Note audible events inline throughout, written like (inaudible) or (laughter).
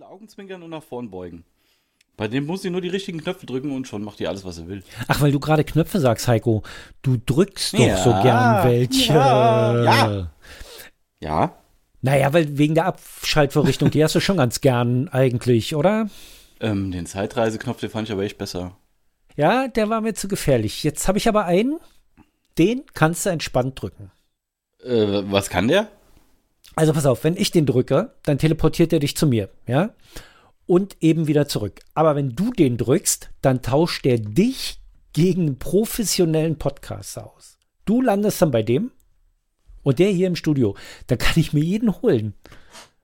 bisschen Augenzwinkern und nach vorn beugen. Bei dem muss sie nur die richtigen Knöpfe drücken und schon macht die alles, was sie will. Ach, weil du gerade Knöpfe sagst, Heiko. Du drückst doch Ja, so gern welche. ja, ja. Ja, Naja, weil wegen der Abschaltvorrichtung, die hast du schon ganz gern eigentlich, oder? ähm, den Zeitreiseknopf, den fand ich aber echt besser. Ja, der war mir zu gefährlich. Jetzt habe ich aber einen, den kannst du entspannt drücken. Äh, was kann der? Also pass auf, wenn ich den drücke, dann teleportiert er dich zu mir, ja? Und eben wieder zurück. Aber wenn du den drückst, dann tauscht er dich gegen einen professionellen Podcaster aus. Du landest dann bei dem und der hier im Studio. Dann kann ich mir jeden holen.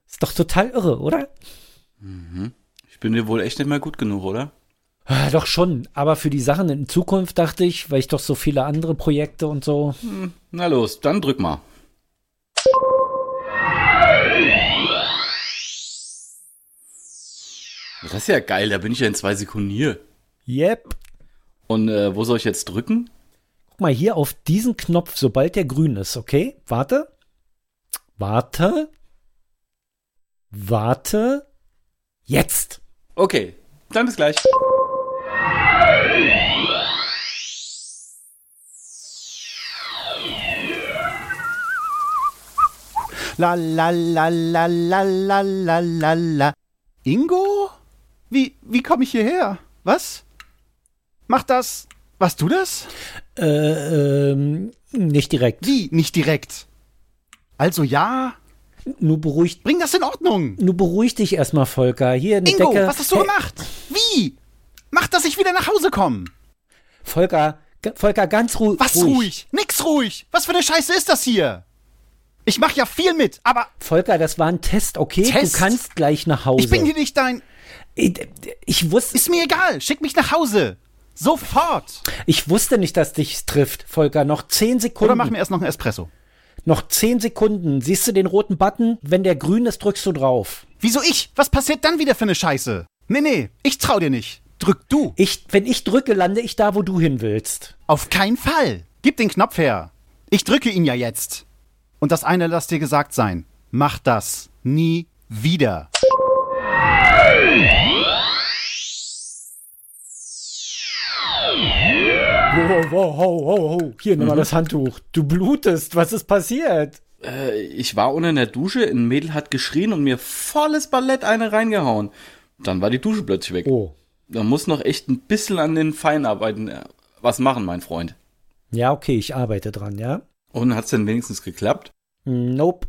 Ist doch total irre, oder? Ich bin dir wohl echt nicht mehr gut genug, oder? Ah, doch schon. Aber für die Sachen in Zukunft dachte ich, weil ich doch so viele andere Projekte und so. Na los, dann drück mal. Das ist ja geil, da bin ich ja in zwei Sekunden hier. Yep. Und äh, wo soll ich jetzt drücken? Guck mal hier auf diesen Knopf, sobald der grün ist, okay? Warte. Warte. Warte. Jetzt. Okay, dann bis gleich. La la la la la la la la la. Ingo? Wie, wie komme ich hierher? Was? Mach das. Warst du das? Äh, ähm, nicht direkt. Wie? Nicht direkt. Also ja, Nur beruhigt, bring das in Ordnung. nur beruhig dich erstmal, Volker. Hier eine Ingo, Decke. was hast du Hey, gemacht? Wie? Mach, dass ich wieder nach Hause komme. Volker, Volker, ganz ru Was ruhig. Nix ruhig. Was für eine Scheiße ist das hier? Ich mach ja viel mit, aber Volker, das war ein Test, okay? Test? Du kannst gleich nach Hause. ich bin hier nicht dein. ich, ich wusste, Ist mir egal. Schick mich nach Hause. Sofort. ich wusste nicht, dass dich trifft, Volker. Noch zehn Sekunden. Oder mach mir erst noch einen Espresso. Noch zehn Sekunden. Siehst du den roten Button? Wenn der grün ist, drückst du drauf. Wieso ich? Was passiert dann wieder für eine Scheiße? Nee, nee, ich trau dir nicht. Drück du. Ich, wenn ich drücke, lande ich da, wo du hin willst. Auf keinen Fall. Gib den Knopf her. Ich drücke ihn ja jetzt. Und das eine lass dir gesagt sein. Mach das nie wieder. Wow, wow, wow, wow, wow. Hier, nimm mal das Handtuch. Du blutest. Was ist passiert? Äh, ich war unten in der Dusche, ein Mädel hat geschrien und mir volles Ballett eine reingehauen. Dann war die Dusche plötzlich weg. Oh. Da muss noch echt ein bisschen an den Feinarbeiten äh, was machen, mein Freund. Ja, okay, ich arbeite dran, ja? Und hat's denn wenigstens geklappt? Nope.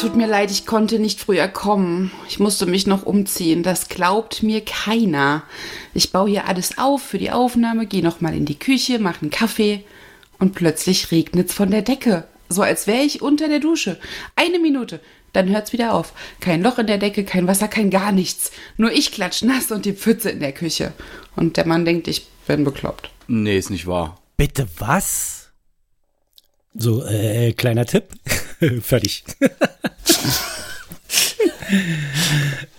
Tut mir leid, ich konnte nicht früher kommen. Ich musste mich noch umziehen. Das glaubt mir keiner. Ich baue hier alles auf für die Aufnahme, gehe noch mal in die Küche, mache einen Kaffee und plötzlich regnet's von der Decke. So als wäre ich unter der Dusche. Eine Minute, dann hört's wieder auf. Kein Loch in der Decke, kein Wasser, kein gar nichts. Nur ich klatsch nass und die Pfütze in der Küche. Und der Mann denkt, ich bin bekloppt. Nee, ist nicht wahr. Bitte was? So, äh, kleiner Tipp. (laughs) Fertig.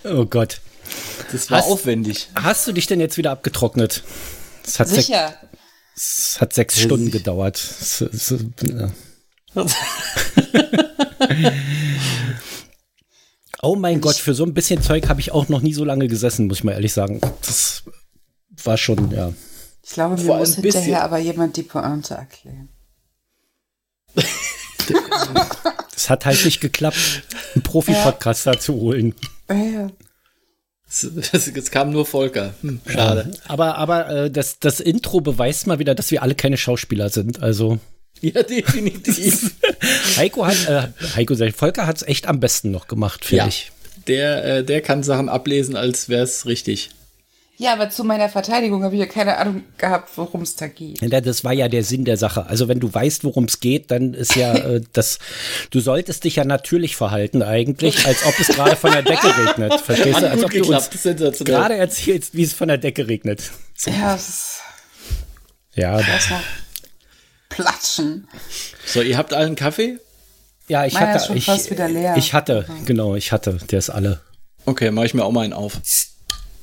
oh Gott. Das war Hast- aufwendig. Hast du dich denn jetzt wieder abgetrocknet? Es hat, sech, es hat sechs Stunden gedauert. Es, es, ja. (laughs) oh mein Gott, für so ein bisschen Zeug habe ich auch noch nie so lange gesessen, muss ich mal ehrlich sagen. Das war schon, ja. Ich glaube, mir muss ein bisschen- hinterher aber jemand die Pointe erklären. (laughs) Es hat halt nicht geklappt, einen Profi-Podcaster zu holen. Ja. Es, kam nur Volker. Hm, schade. Aber, aber äh, das, das Intro beweist mal wieder, dass wir alle keine Schauspieler sind. Also Ja, definitiv. (laughs) Heiko hat, äh, Heiko Volker hat es echt am besten noch gemacht, finde ja. ich. Der, äh, der kann Sachen ablesen, als wäre es richtig. Ja, aber zu meiner Verteidigung habe ich ja keine Ahnung gehabt, worum es da geht. Ja, Das war ja der Sinn der Sache. Also wenn du weißt, worum es geht, dann ist ja äh, (laughs) das, du solltest dich ja natürlich verhalten eigentlich, als ob es gerade von der Decke regnet. (laughs) Verstehst du? Als ob du uns gerade erzählst, wie es von der Decke regnet. Ja, es ist Ja, das, platschen. So, ihr habt allen Kaffee? ja ich Meiner hatte, ist schon ich, fast wieder leer. ich hatte, genau, ich hatte, der ist alle. Okay, mache ich mir auch mal einen auf.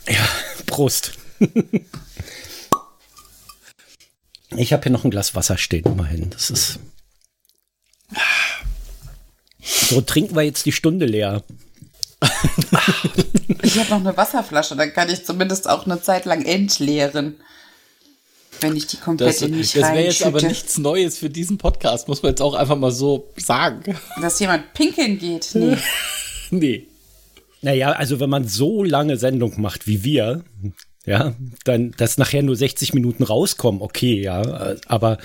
Ja, Prost. Ich habe hier noch ein Glas Wasser stehen, immerhin. Das ist. So trinken wir jetzt die Stunde leer. Ich habe noch eine Wasserflasche, dann kann ich zumindest auch eine Zeit lang entleeren. Wenn ich die komplett Das, in mich das wäre jetzt aber nichts Neues für diesen Podcast, muss man jetzt auch einfach mal so sagen. Dass jemand pinkeln geht. Nee. (laughs) nee. Naja, also wenn man so lange Sendung macht wie wir, ja, dann, dass nachher nur 60 Minuten rauskommen, okay, ja. Aber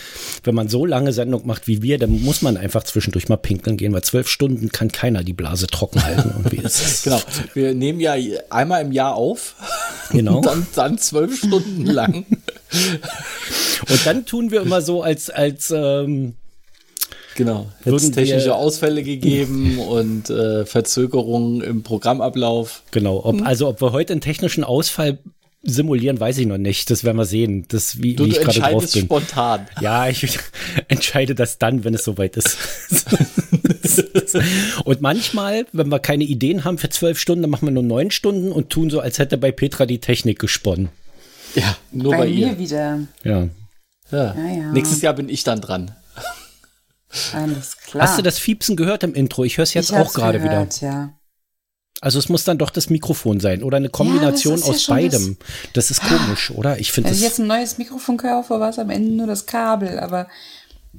wenn man so lange Sendung macht wie wir, dann muss man einfach zwischendurch mal pinkeln gehen, weil zwölf Stunden kann keiner die Blase trocken halten. (laughs) Genau. Wir nehmen ja einmal im Jahr auf. Genau. Und (laughs) dann, dann zwölf Stunden lang. Und dann tun wir immer so, als, als ähm, Genau. Hätte technische Ausfälle gegeben (laughs) und äh, Verzögerungen im Programmablauf. Genau, ob, also ob wir heute einen technischen Ausfall simulieren, weiß ich noch nicht. Das werden wir sehen, das, wie, Du, wie du ich gerade drauf bin. spontan. Ja, ich (laughs) entscheide das dann, wenn es soweit ist. (laughs) und manchmal, wenn wir keine Ideen haben für zwölf Stunden, dann machen wir nur neun Stunden und tun so, als hätte bei Petra die Technik gesponnen. Ja, nur bei, Bei mir ihr. wieder. Ja. Ja. Ja, ja. Nächstes Jahr bin ich dann dran. Alles klar. Hast du das Fiepsen gehört im Intro? Ich höre es jetzt ich auch gerade wieder. Ja. Also es muss dann doch das Mikrofon sein oder eine Kombination ja aus schon beidem. Das, ist komisch, oder? Ich finde Wenn ich das. jetzt ein neues Mikrofon kaufe, war es am Ende nur das Kabel, aber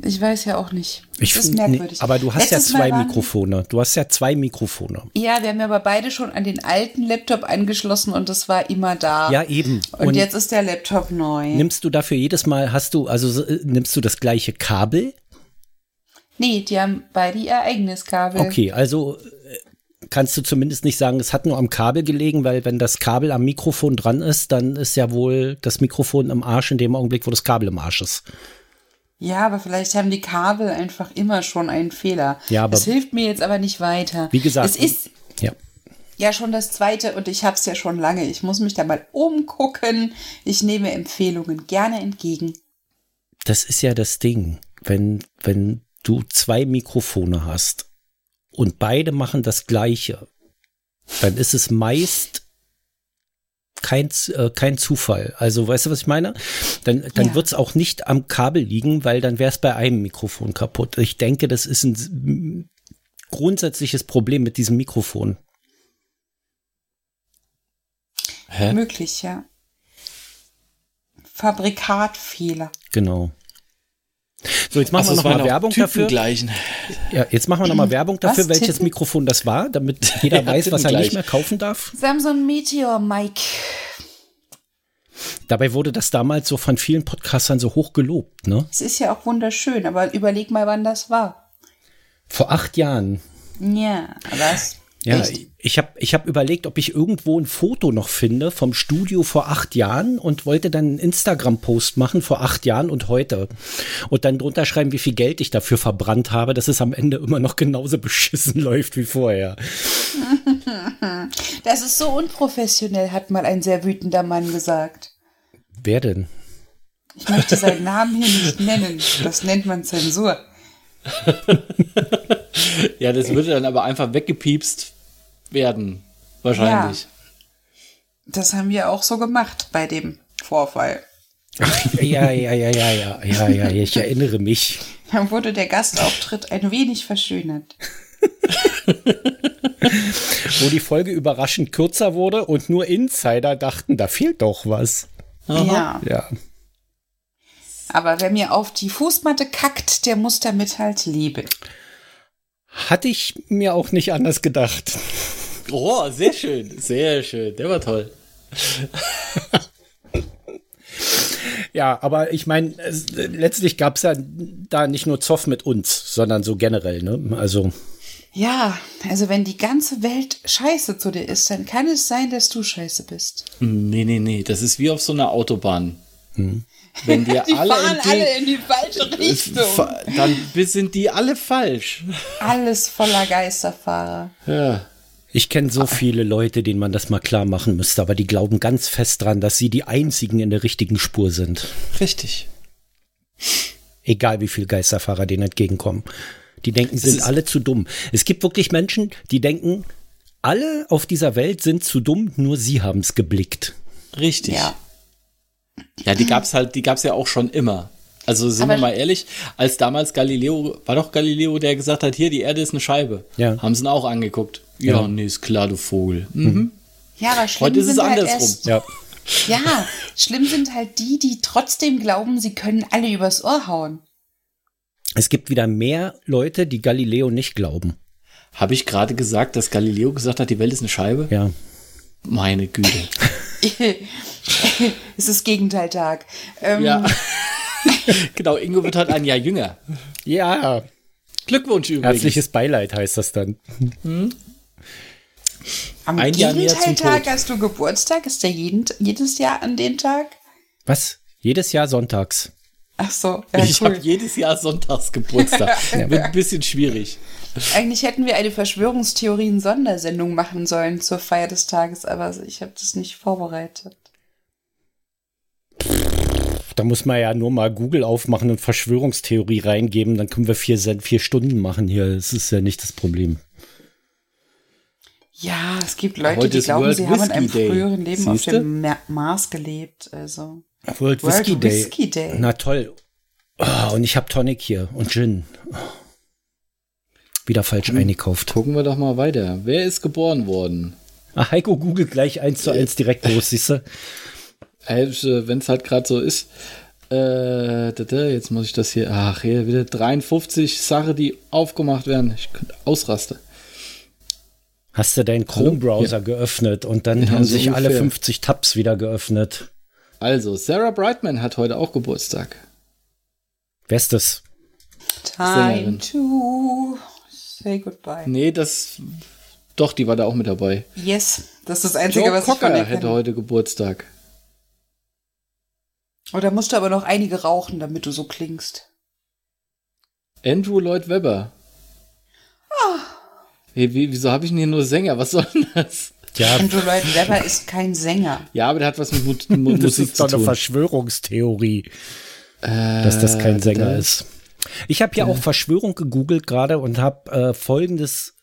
ich weiß ja auch nicht. Ich das ist find, nee, merkwürdig. aber du hast Letztes ja zwei Mikrofone. Du hast ja zwei Mikrofone. Ja, wir haben ja aber beide schon an den alten Laptop angeschlossen und das war immer da. Ja, eben. Und, Und- jetzt ist der Laptop neu. Nimmst du dafür jedes Mal, hast du, also äh, nimmst du das gleiche Kabel? Nee, die haben beide ihr eigenes Kabel. Okay, also äh, kannst du zumindest nicht sagen, es hat nur am Kabel gelegen, weil wenn das Kabel am Mikrofon dran ist, dann ist ja wohl das Mikrofon im Arsch in dem Augenblick, wo das Kabel im Arsch ist. Ja, aber vielleicht haben die Kabel einfach immer schon einen Fehler. Ja, aber- das hilft mir jetzt aber nicht weiter. Wie gesagt, es ist Ja. ja schon das zweite und ich habe es ja schon lange. Ich muss mich da mal umgucken. Ich nehme Empfehlungen gerne entgegen. Das ist ja das Ding, wenn, wenn du zwei Mikrofone hast und beide machen das Gleiche, dann ist es meist kein, äh, kein Zufall. Also, weißt du, was ich meine? Dann, dann Ja. wird es auch nicht am Kabel liegen, weil dann wäre es bei einem Mikrofon kaputt. Ich denke, das ist ein grundsätzliches Problem mit diesem Mikrofon. Hä? Möglich, ja. Fabrikatfehler. Genau. So, jetzt machen Achso, wir es noch mal waren auch Werbung dafür. Ja, jetzt machen wir noch mal Werbung dafür, Was, welches Tippen? Mikrofon das war, damit (laughs) jeder Ja, weiß, was er nicht gleich. mehr kaufen darf. Samsung Meteor Mike. Dabei wurde das damals so von vielen Podcastern so hoch gelobt, ne? Es ist ja auch wunderschön, aber überleg mal, wann das war. Vor acht Jahren. Ja, was? Ja, Echt? ich habe ich hab überlegt, ob ich irgendwo ein Foto noch finde vom Studio vor acht Jahren und wollte dann einen Instagram-Post machen vor acht Jahren und heute. Und dann drunter schreiben, wie viel Geld ich dafür verbrannt habe, dass es am Ende immer noch genauso beschissen (laughs) läuft wie vorher. (laughs) Das ist so unprofessionell, hat mal ein sehr wütender Mann gesagt. Wer denn? Ich möchte seinen (laughs) Namen hier nicht nennen. Das nennt man Zensur. (laughs) Ja, das würde dann aber einfach weggepiepst werden. Wahrscheinlich. Das haben wir auch so gemacht bei dem Vorfall. Ja, ja, ja, ja, ja, ja, ja, ich erinnere mich. Dann wurde der Gastauftritt ein wenig verschönert. (laughs) Wo die Folge überraschend kürzer wurde und nur Insider dachten, da fehlt doch was. Ja. Ja. Aber wer mir auf die Fußmatte kackt, der muss damit halt leben. Hatte ich mir auch nicht anders gedacht. Oh, sehr schön, sehr schön. Der war toll. Ja, aber ich meine, letztlich gab es ja da nicht nur Zoff mit uns, sondern so generell, ne? Also, Ja, also wenn die ganze Welt scheiße zu dir ist, dann kann es sein, dass du scheiße bist. Nee, nee, nee. Das ist wie auf so einer Autobahn. Wenn dir (laughs) Die alle fahren entgegen- alle in die falsche Richtung. Fa- Dann sind die alle falsch. Alles voller Geisterfahrer. Ja. ich kenne so viele Leute, denen man das mal klar machen müsste, aber die glauben ganz fest dran, dass sie die einzigen in der richtigen Spur sind. Richtig. Egal wie viel Geisterfahrer denen entgegenkommen. Die denken, sind ist- alle zu dumm. Es gibt wirklich Menschen, die denken, alle auf dieser Welt sind zu dumm, nur sie haben es geblickt. Richtig. Ja. Ja, die gab's halt, die gab's ja auch schon immer. Also sind Aber- wir mal ehrlich, als damals Galileo, war doch Galileo, der gesagt hat, hier, die Erde ist eine Scheibe. Ja. Haben sie ihn auch angeguckt. Ja, Ja. nee, ist klar, du Vogel. Mhm. Ja, aber schlimm Heute ist es halt andersrum. erst, Ja. Ja, schlimm sind halt die, die trotzdem glauben, sie können alle übers Ohr hauen. Es gibt wieder mehr Leute, die Galileo nicht glauben. Habe ich gerade gesagt, dass Galileo gesagt hat, die Welt ist eine Scheibe? Ja. Meine Güte. (laughs) (laughs) es ist Gegenteiltag. Ähm, Ja. (laughs) genau, Ingo wird halt ein Jahr jünger. Ja. Glückwunsch übrigens. Herzliches Beileid heißt das dann. Am ein Gegenteiltag hast du Geburtstag. Ist der jeden, jedes Jahr an den Tag? Was? Jedes Jahr sonntags. Ach so, ja, ich cool. habe jedes Jahr Sonntags Geburtstag. (laughs) Wird ein bisschen schwierig. Eigentlich hätten wir eine Verschwörungstheorien-Sondersendung machen sollen zur Feier des Tages, aber ich habe das nicht vorbereitet. Da muss man ja nur mal Google aufmachen und Verschwörungstheorie reingeben, dann können wir vier, vier Stunden machen hier. Das ist ja nicht das Problem. Ja, es gibt Leute, Heute die glauben, World sie haben in einem Day. früheren Leben auf Siehste? dem Ma Mars gelebt. Also World, World Whiskey Day. Whiskey Day. Na toll. Oh, und ich habe Tonic hier und Gin. Oh. Wieder falsch eingekauft. Gucken wir doch mal weiter. Wer ist geboren worden? Ah, Heiko googelt gleich eins zu eins direkt los, siehst du? Wenn es halt gerade so ist. Äh, jetzt muss ich das hier. Ach, hier wieder 53 Sachen, die aufgemacht werden. Ich könnte ausrasten. Hast du deinen Chrome-Browser geöffnet und dann Ja, haben so sich alle ungefähr. 50 Tabs wieder geöffnet. Also, Sarah Brightman hat heute auch Geburtstag. Wer ist das? Time Sängerin. to say goodbye. Nee, das. Doch, die war da auch mit dabei. Yes, das ist das Einzige, Joe was ich von Cocker hätte heute Geburtstag. Und da musst du aber noch einige rauchen, damit du so klingst. Andrew Lloyd Webber. Ah. Wie, wie, wieso habe ich denn hier nur Sänger? Was soll denn das? Ja, Andrew Lloyd Webber ist kein Sänger. Ja, aber der hat was mit Mu (laughs) Mu das Musik ist zu doch eine tun. Verschwörungstheorie, dass das kein Äh, Sänger da- ist. Ich habe ja auch Verschwörung gegoogelt gerade und habe äh, folgendes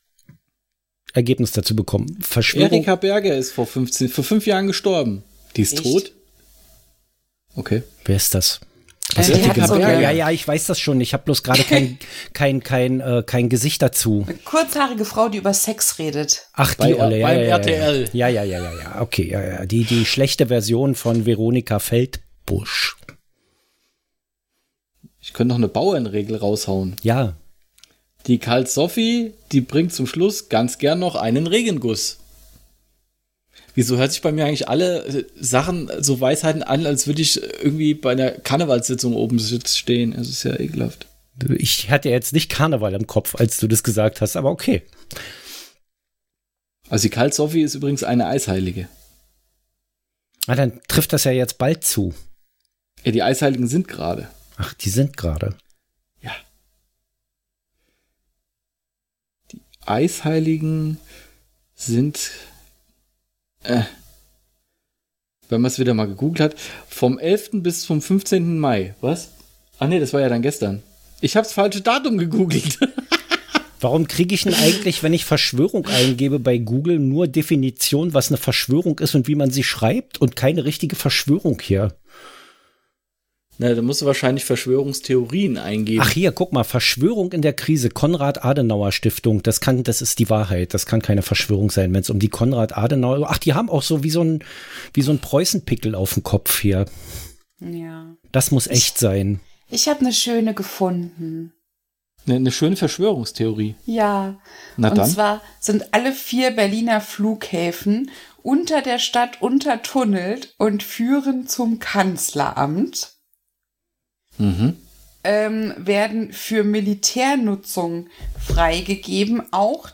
Ergebnis dazu bekommen. Verschwörung. Erika Berger ist vor 15, vor fünf Jahren gestorben. Die ist Echt? tot? Okay. Wer ist das? Äh, so Berger. Ja, eine, ja, ja, ich weiß das schon. Ich habe bloß gerade kein, (laughs) kein, kein, äh, kein Gesicht dazu. eine kurzhaarige Frau, die über Sex redet. Ach, die Bei- Olle, ja, beim ja, ja, RTL. Ja, ja, ja, ja, ja, okay, ja, ja. Die, die schlechte Version von Veronika Feldbusch. Ich könnte noch eine Bauernregel raushauen. Ja, Die Kalt Sophie, die bringt zum Schluss ganz gern noch einen Regenguss. Wieso hört sich bei mir eigentlich alle äh, Sachen, so Weisheiten an, als würde ich irgendwie bei einer Karnevalssitzung oben stehen? Es ist ja ekelhaft. ich hatte jetzt nicht Karneval im Kopf, als du das gesagt hast, aber okay. Also die Kalt Sophie ist übrigens eine Eisheilige. Ah, dann trifft das ja jetzt bald zu. Ja, die Eisheiligen sind gerade. Ach, die sind gerade. Ja. Die Eisheiligen sind, äh, wenn man es wieder mal gegoogelt hat, vom 11. bis zum 15. Mai. Was? Ach nee, das war ja dann gestern. Ich habe das falsche Datum gegoogelt. (laughs) Warum kriege ich denn eigentlich, wenn ich Verschwörung eingebe bei Google, nur Definition, was eine Verschwörung ist und wie man sie schreibt und keine richtige Verschwörung hier? Na, da musst du wahrscheinlich Verschwörungstheorien eingeben. Ach hier, guck mal, Verschwörung in der Krise, Konrad-Adenauer-Stiftung, das kann, das ist die Wahrheit, das kann keine Verschwörung sein, wenn es um die Konrad-Adenauer, ach, die haben auch so wie so ein, wie so ein Preußenpickel auf dem Kopf hier. Ja. Das muss echt sein. Ich habe eine schöne gefunden. Eine, eine schöne Verschwörungstheorie. Ja. Na und dann. zwar sind alle vier Berliner Flughäfen unter der Stadt untertunnelt und führen zum Kanzleramt. Mhm. ähm, werden für Militärnutzung freigegeben. Auch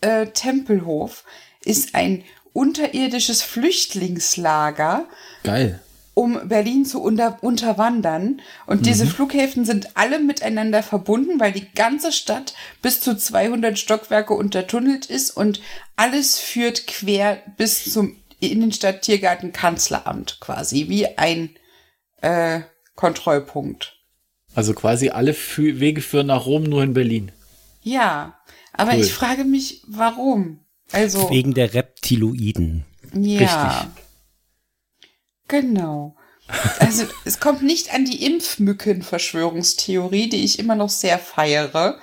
äh, Tempelhof ist ein unterirdisches Flüchtlingslager, Geil. um Berlin zu unter unterwandern. Und diese Flughäfen sind alle miteinander verbunden, weil die ganze Stadt bis zu 200 Stockwerke untertunnelt ist und alles führt quer bis zum Innenstadt-Tiergarten Kanzleramt quasi, wie ein äh, Kontrollpunkt. Also quasi alle Fü Wege führen nach Rom, nur in Berlin. Ja, aber Cool. ich frage mich, warum? Also, Wegen der Reptiloiden. ja. Genau. Also, es kommt nicht an die Impfmücken-Verschwörungstheorie, die ich immer noch sehr feiere.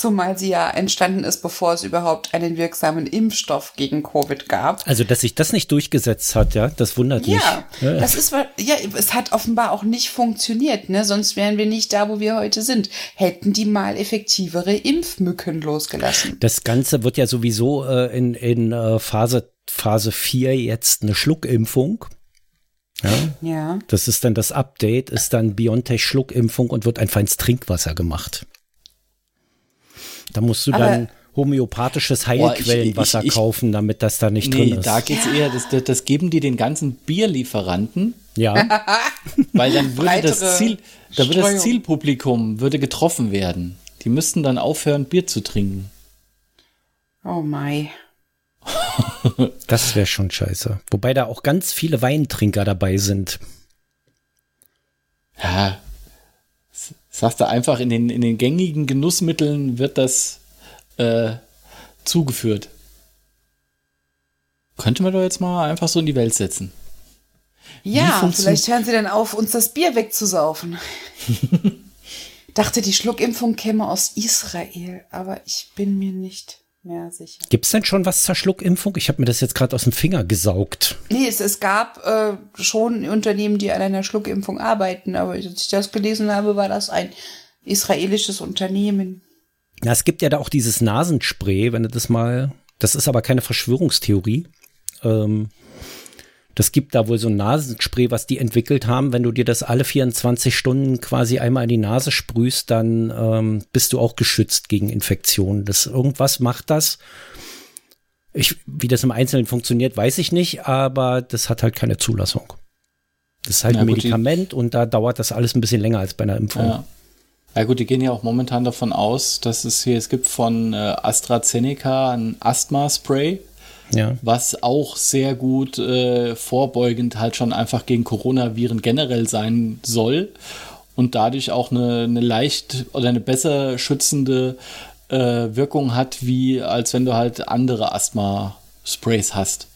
Zumal sie ja entstanden ist, bevor es überhaupt einen wirksamen Impfstoff gegen Covid gab. Also, dass sich das nicht durchgesetzt hat, ja, das wundert mich. Ja, das ist, ja, es hat offenbar auch nicht funktioniert, ne? Sonst wären wir nicht da, wo wir heute sind. Hätten die mal effektivere Impfmücken losgelassen. Das Ganze wird ja sowieso äh, in, in äh, Phase, Phase 4 jetzt eine Schluckimpfung. Ja, Ja. das ist dann das Update, ist dann BioNTech Schluckimpfung und wird einfach ins Trinkwasser gemacht. Da musst du Aber- dann homöopathisches ich- Heilquellenwasser ich- ich- kaufen, damit das da nicht Nee, drin ist. da geht's eher, das, das, geben die den ganzen Bierlieferanten, ja, (laughs) weil dann würde das Ziel, da würde das Zielpublikum würde getroffen werden. Die müssten dann aufhören, Bier zu trinken. Oh mai. das wäre schon scheiße. Wobei da auch ganz viele Weintrinker dabei sind. Ja, sagst du einfach, in den, in den gängigen Genussmitteln wird das äh, zugeführt. Könnte man doch jetzt mal einfach so in die Welt setzen. Ja, vielleicht hören sie dann auf, uns das Bier wegzusaufen. (laughs) Dachte, die Schluckimpfung käme aus Israel, aber ich bin mir nicht mehr sicher. Gibt es denn schon was zur Schluckimpfung? Ich habe mir das jetzt gerade aus dem Finger gesaugt. Nee, es, es gab äh, schon Unternehmen, die an einer Schluckimpfung arbeiten, aber als ich das gelesen habe, war das ein israelisches Unternehmen. Na, es gibt ja da auch dieses Nasenspray, wenn du das mal, das ist aber keine Verschwörungstheorie. Ähm, das gibt da wohl so ein Nasenspray, was die entwickelt haben. Wenn du dir das alle 24 Stunden quasi einmal in die Nase sprühst, dann ähm, bist du auch geschützt gegen Infektionen. Das irgendwas macht das. Ich, wie das im Einzelnen funktioniert, weiß ich nicht, aber das hat halt keine Zulassung. Das ist halt Na ein gut, Medikament und da dauert das alles ein bisschen länger als bei einer Impfung. Ja. Ja gut, die gehen ja auch momentan davon aus, dass es hier, es gibt von äh, AstraZeneca ein Asthma-Spray, ja. was auch sehr gut äh, vorbeugend halt schon einfach gegen Coronaviren generell sein soll und dadurch auch eine, eine leicht oder eine besser schützende äh, Wirkung hat, wie als wenn du halt andere Asthma-Sprays hast.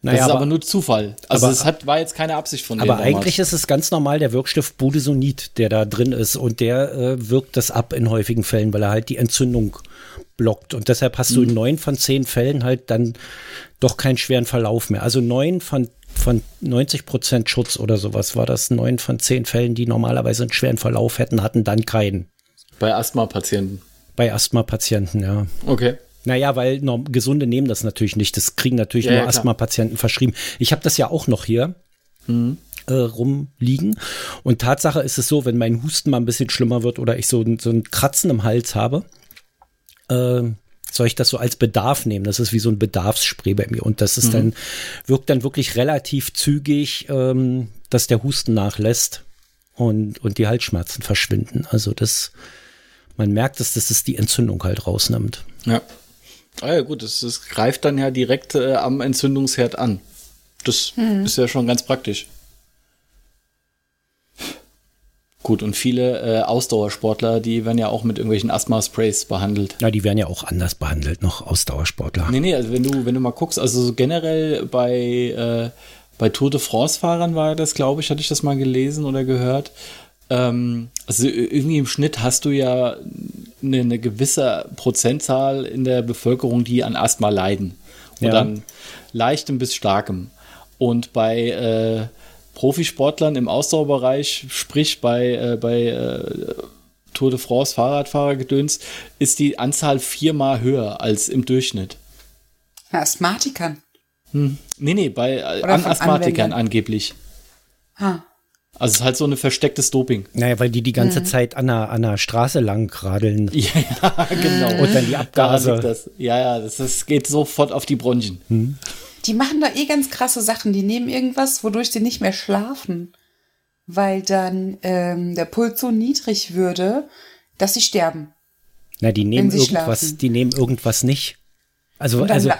Naja, das ist aber, nur Zufall. Also aber- es hat, war jetzt keine Absicht von Aber denen eigentlich damals. ist es ganz normal der Wirkstoff Budesonid, der da drin ist und der äh, wirkt das ab in häufigen Fällen, weil er halt die Entzündung blockt und deshalb hast du Mhm. in neun von zehn Fällen halt dann doch keinen schweren Verlauf mehr. Also neun von von 90 Prozent Schutz oder sowas war das. Neun von zehn Fällen, die normalerweise einen schweren Verlauf hätten, hatten dann keinen. bei Asthma-Patienten. Bei Asthma-Patienten, ja. Okay. Naja, weil norm- Gesunde nehmen das natürlich nicht. Das kriegen natürlich Ja, nur ja. Asthma-Patienten verschrieben. Ich habe das ja auch noch hier äh, rumliegen. Und Tatsache ist es so, wenn mein Husten mal ein bisschen schlimmer wird oder ich so, so ein Kratzen im Hals habe, äh, soll ich das so als Bedarf nehmen. Das ist wie so ein Bedarfsspray bei mir. Und das ist dann, wirkt dann wirklich relativ zügig, ähm, dass der Husten nachlässt und, und die Halsschmerzen verschwinden. Also das, man merkt, dass das die Entzündung halt rausnimmt. Ja. Ah ja, gut, das, das greift dann ja direkt äh, am Entzündungsherd an. Das ist ja schon ganz praktisch. Gut, und viele äh, Ausdauersportler, die werden ja auch mit irgendwelchen Asthma-Sprays behandelt. Ja, die werden ja auch anders behandelt, noch Ausdauersportler. Nee, nee, also wenn du, wenn du mal guckst, also so generell bei, äh, bei Tour de France-Fahrern war das, glaube ich, hatte ich das mal gelesen oder gehört. Ähm, also irgendwie im Schnitt hast du ja eine, eine, gewisse Prozentzahl in der Bevölkerung, die an Asthma leiden. Und ja. dann leichtem bis starkem. Und bei äh, Profisportlern im Ausdauerbereich, sprich bei, äh, bei äh, Tour de France Fahrradfahrergedöns, ist die Anzahl viermal höher als im Durchschnitt. Asthmatikern? Hm. Nee, nee, bei äh, an Asthmatikern Anwendern. angeblich. Ha. Also es ist halt so ein verstecktes Doping. Naja, weil die die ganze mhm. Zeit an der, an der Straße lang radeln. (laughs) Ja, genau. Und dann die Abgase. Das. Ja, ja, das, das geht sofort auf die Bronchien. Mhm. Die machen da eh ganz krasse Sachen. Die nehmen irgendwas, wodurch sie nicht mehr schlafen. Weil dann ähm, der Puls so niedrig würde, dass sie sterben. Na, die nehmen irgendwas, schlafen. die nehmen irgendwas nicht. Also, also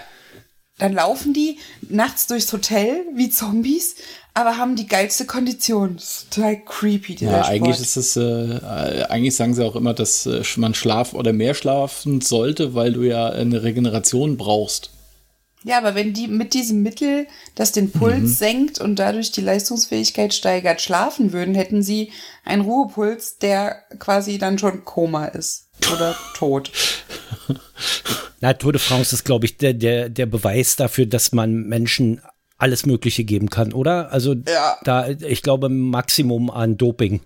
dann laufen die nachts durchs Hotel wie Zombies, aber haben die geilste Kondition. Das ist total creepy, dieser ja, Sport. eigentlich ist es, äh, eigentlich sagen sie auch immer, dass äh, man schlaf oder mehr schlafen sollte, weil du ja eine Regeneration brauchst. Ja, aber wenn die mit diesem Mittel, das den Puls mhm. senkt und dadurch die Leistungsfähigkeit steigert, schlafen würden, hätten sie einen Ruhepuls, der quasi dann schon Koma ist oder (laughs) tot. Na, Tour de France ist, glaube ich, der, der, der Beweis dafür, dass man Menschen alles Mögliche geben kann, oder? Also ja. da, ich glaube, Maximum an Doping,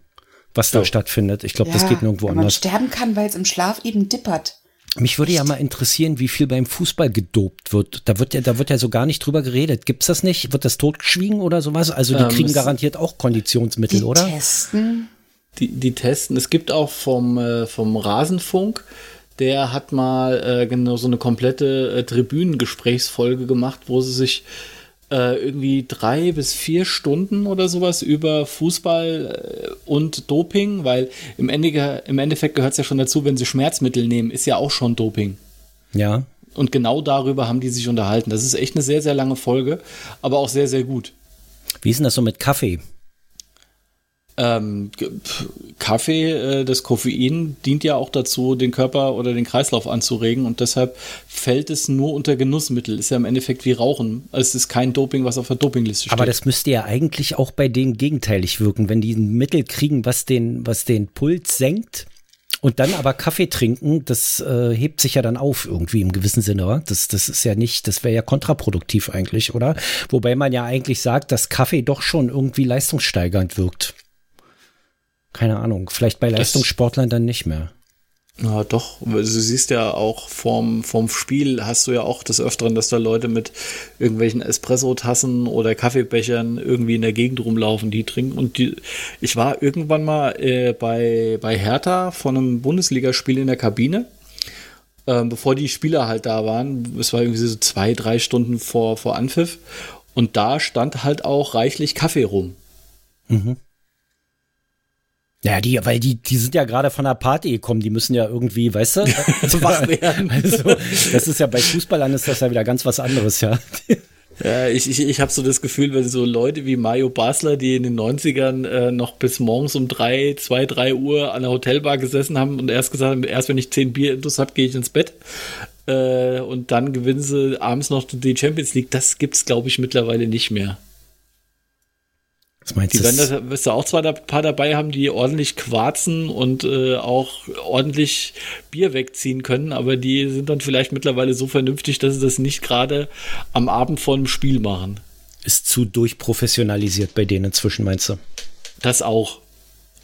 was da stattfindet. Ich glaube, ja, das geht nirgendwo wenn anders. Man sterben kann, weil es im Schlaf eben dippert. Mich würde ja mal interessieren, wie viel beim Fußball gedopt wird. Da wird ja, da wird ja so gar nicht drüber geredet. Gibt's das nicht? Wird das totgeschwiegen oder sowas? Also die ähm, kriegen garantiert auch Konditionsmittel, die oder? Testen. Die, die testen. Es gibt auch vom, äh, vom Rasenfunk der hat mal äh, genau so eine komplette äh, Tribünengesprächsfolge gemacht, wo sie sich äh, irgendwie drei bis vier Stunden oder sowas über Fußball äh, und Doping, weil im, Ende, im Endeffekt gehört es ja schon dazu, wenn sie Schmerzmittel nehmen, ist ja auch schon Doping. Ja. Und genau darüber haben die sich unterhalten. Das ist echt eine sehr, sehr lange Folge, aber auch sehr, sehr gut. Wie ist denn das so mit Kaffee? Ähm, Kaffee, äh, das Koffein dient ja auch dazu, den Körper oder den Kreislauf anzuregen und deshalb fällt es nur unter Genussmittel. Ist ja im Endeffekt wie Rauchen. Also es ist kein Doping, was auf der Dopingliste steht. Aber das müsste ja eigentlich auch bei denen gegenteilig wirken, wenn die ein Mittel kriegen, was den, was den Puls senkt. Und dann aber Kaffee trinken, das äh, hebt sich ja dann auf irgendwie im gewissen Sinne. Oder? Das, das ist ja nicht, das wäre ja kontraproduktiv eigentlich, oder? Wobei man ja eigentlich sagt, dass Kaffee doch schon irgendwie leistungssteigernd wirkt. Keine Ahnung, vielleicht bei Leistungssportlern dann nicht mehr. Ja, doch. Du siehst ja auch vorm, vorm Spiel hast du ja auch des Öfteren, dass da Leute mit irgendwelchen Espresso-Tassen oder Kaffeebechern irgendwie in der Gegend rumlaufen, die trinken. Und die, ich war irgendwann mal äh, bei, bei Hertha von einem Bundesligaspiel in der Kabine, äh, bevor die Spieler halt da waren. Es war irgendwie so zwei, drei Stunden vor, vor Anpfiff. Und da stand halt auch reichlich Kaffee rum. Mhm. Ja, die, weil die, die sind ja gerade von der Party gekommen, die müssen ja irgendwie, weißt du, (laughs) wach werden. Also, das ist ja bei Fußballern ist das ja wieder ganz was anderes, ja. Ja, ich, ich, ich habe so das Gefühl, wenn so Leute wie Mario Basler, die in den 90ern äh, noch bis morgens um drei, zwei, drei Uhr an der Hotelbar gesessen haben und erst gesagt haben, erst wenn ich zehn Bier intus habe, gehe ich ins Bett. Äh, und dann gewinnen sie abends noch die Champions League. Das gibt's, glaube ich, mittlerweile nicht mehr. Was meinst die werden da wirst du auch zwar ein paar dabei haben, die ordentlich quarzen und äh, auch ordentlich Bier wegziehen können, aber die sind dann vielleicht mittlerweile so vernünftig, dass sie das nicht gerade am Abend vor einem Spiel machen. Ist zu durchprofessionalisiert bei denen inzwischen, meinst du? Das auch.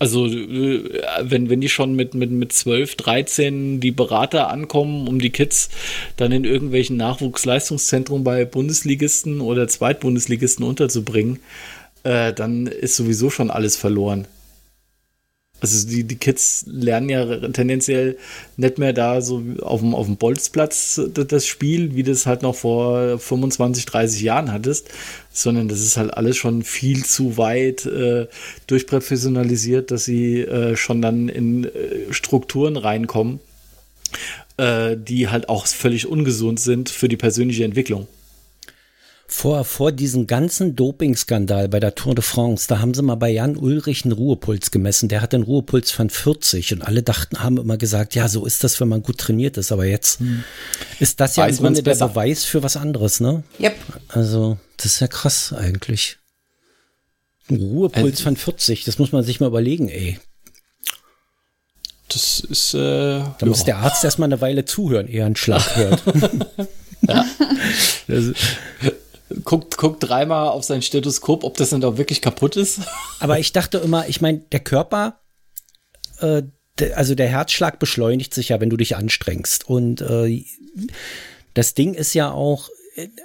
Also, äh, wenn, wenn die schon mit, mit, mit 12, 13 die Berater ankommen, um die Kids dann in irgendwelchen Nachwuchsleistungszentren bei Bundesligisten oder Zweitbundesligisten unterzubringen, äh, dann ist sowieso schon alles verloren. Also die, die Kids lernen ja tendenziell nicht mehr da so auf dem, auf dem Bolzplatz das Spiel, wie das halt noch vor 25, 30 Jahren hattest, sondern das ist halt alles schon viel zu weit äh, durchprofessionalisiert, dass sie äh, schon dann in äh, Strukturen reinkommen, äh, die halt auch völlig ungesund sind für die persönliche Entwicklung. Vor, vor diesem ganzen Dopingskandal bei der Tour de France, da haben sie mal bei Jan Ulrich einen Ruhepuls gemessen. Der hat einen Ruhepuls von 40 und alle dachten, haben immer gesagt, ja, so ist das, wenn man gut trainiert ist. Aber jetzt hm. ist das ja Weiß im Grunde der Beweis für was anderes, ne? Yep. Also, das ist ja krass eigentlich. Ein Ruhepuls also, von 40, das muss man sich mal überlegen, ey. Das ist. Äh, da ja. muss der Arzt erstmal eine Weile zuhören, ehe er einen Schlag hört. (laughs) ja. (laughs) Das, guckt, guckt dreimal auf sein Stethoskop, ob das denn doch wirklich kaputt ist. (laughs) Aber ich dachte immer, ich meine, der Körper, äh, also der Herzschlag beschleunigt sich ja, wenn du dich anstrengst. Und äh, das Ding ist ja auch,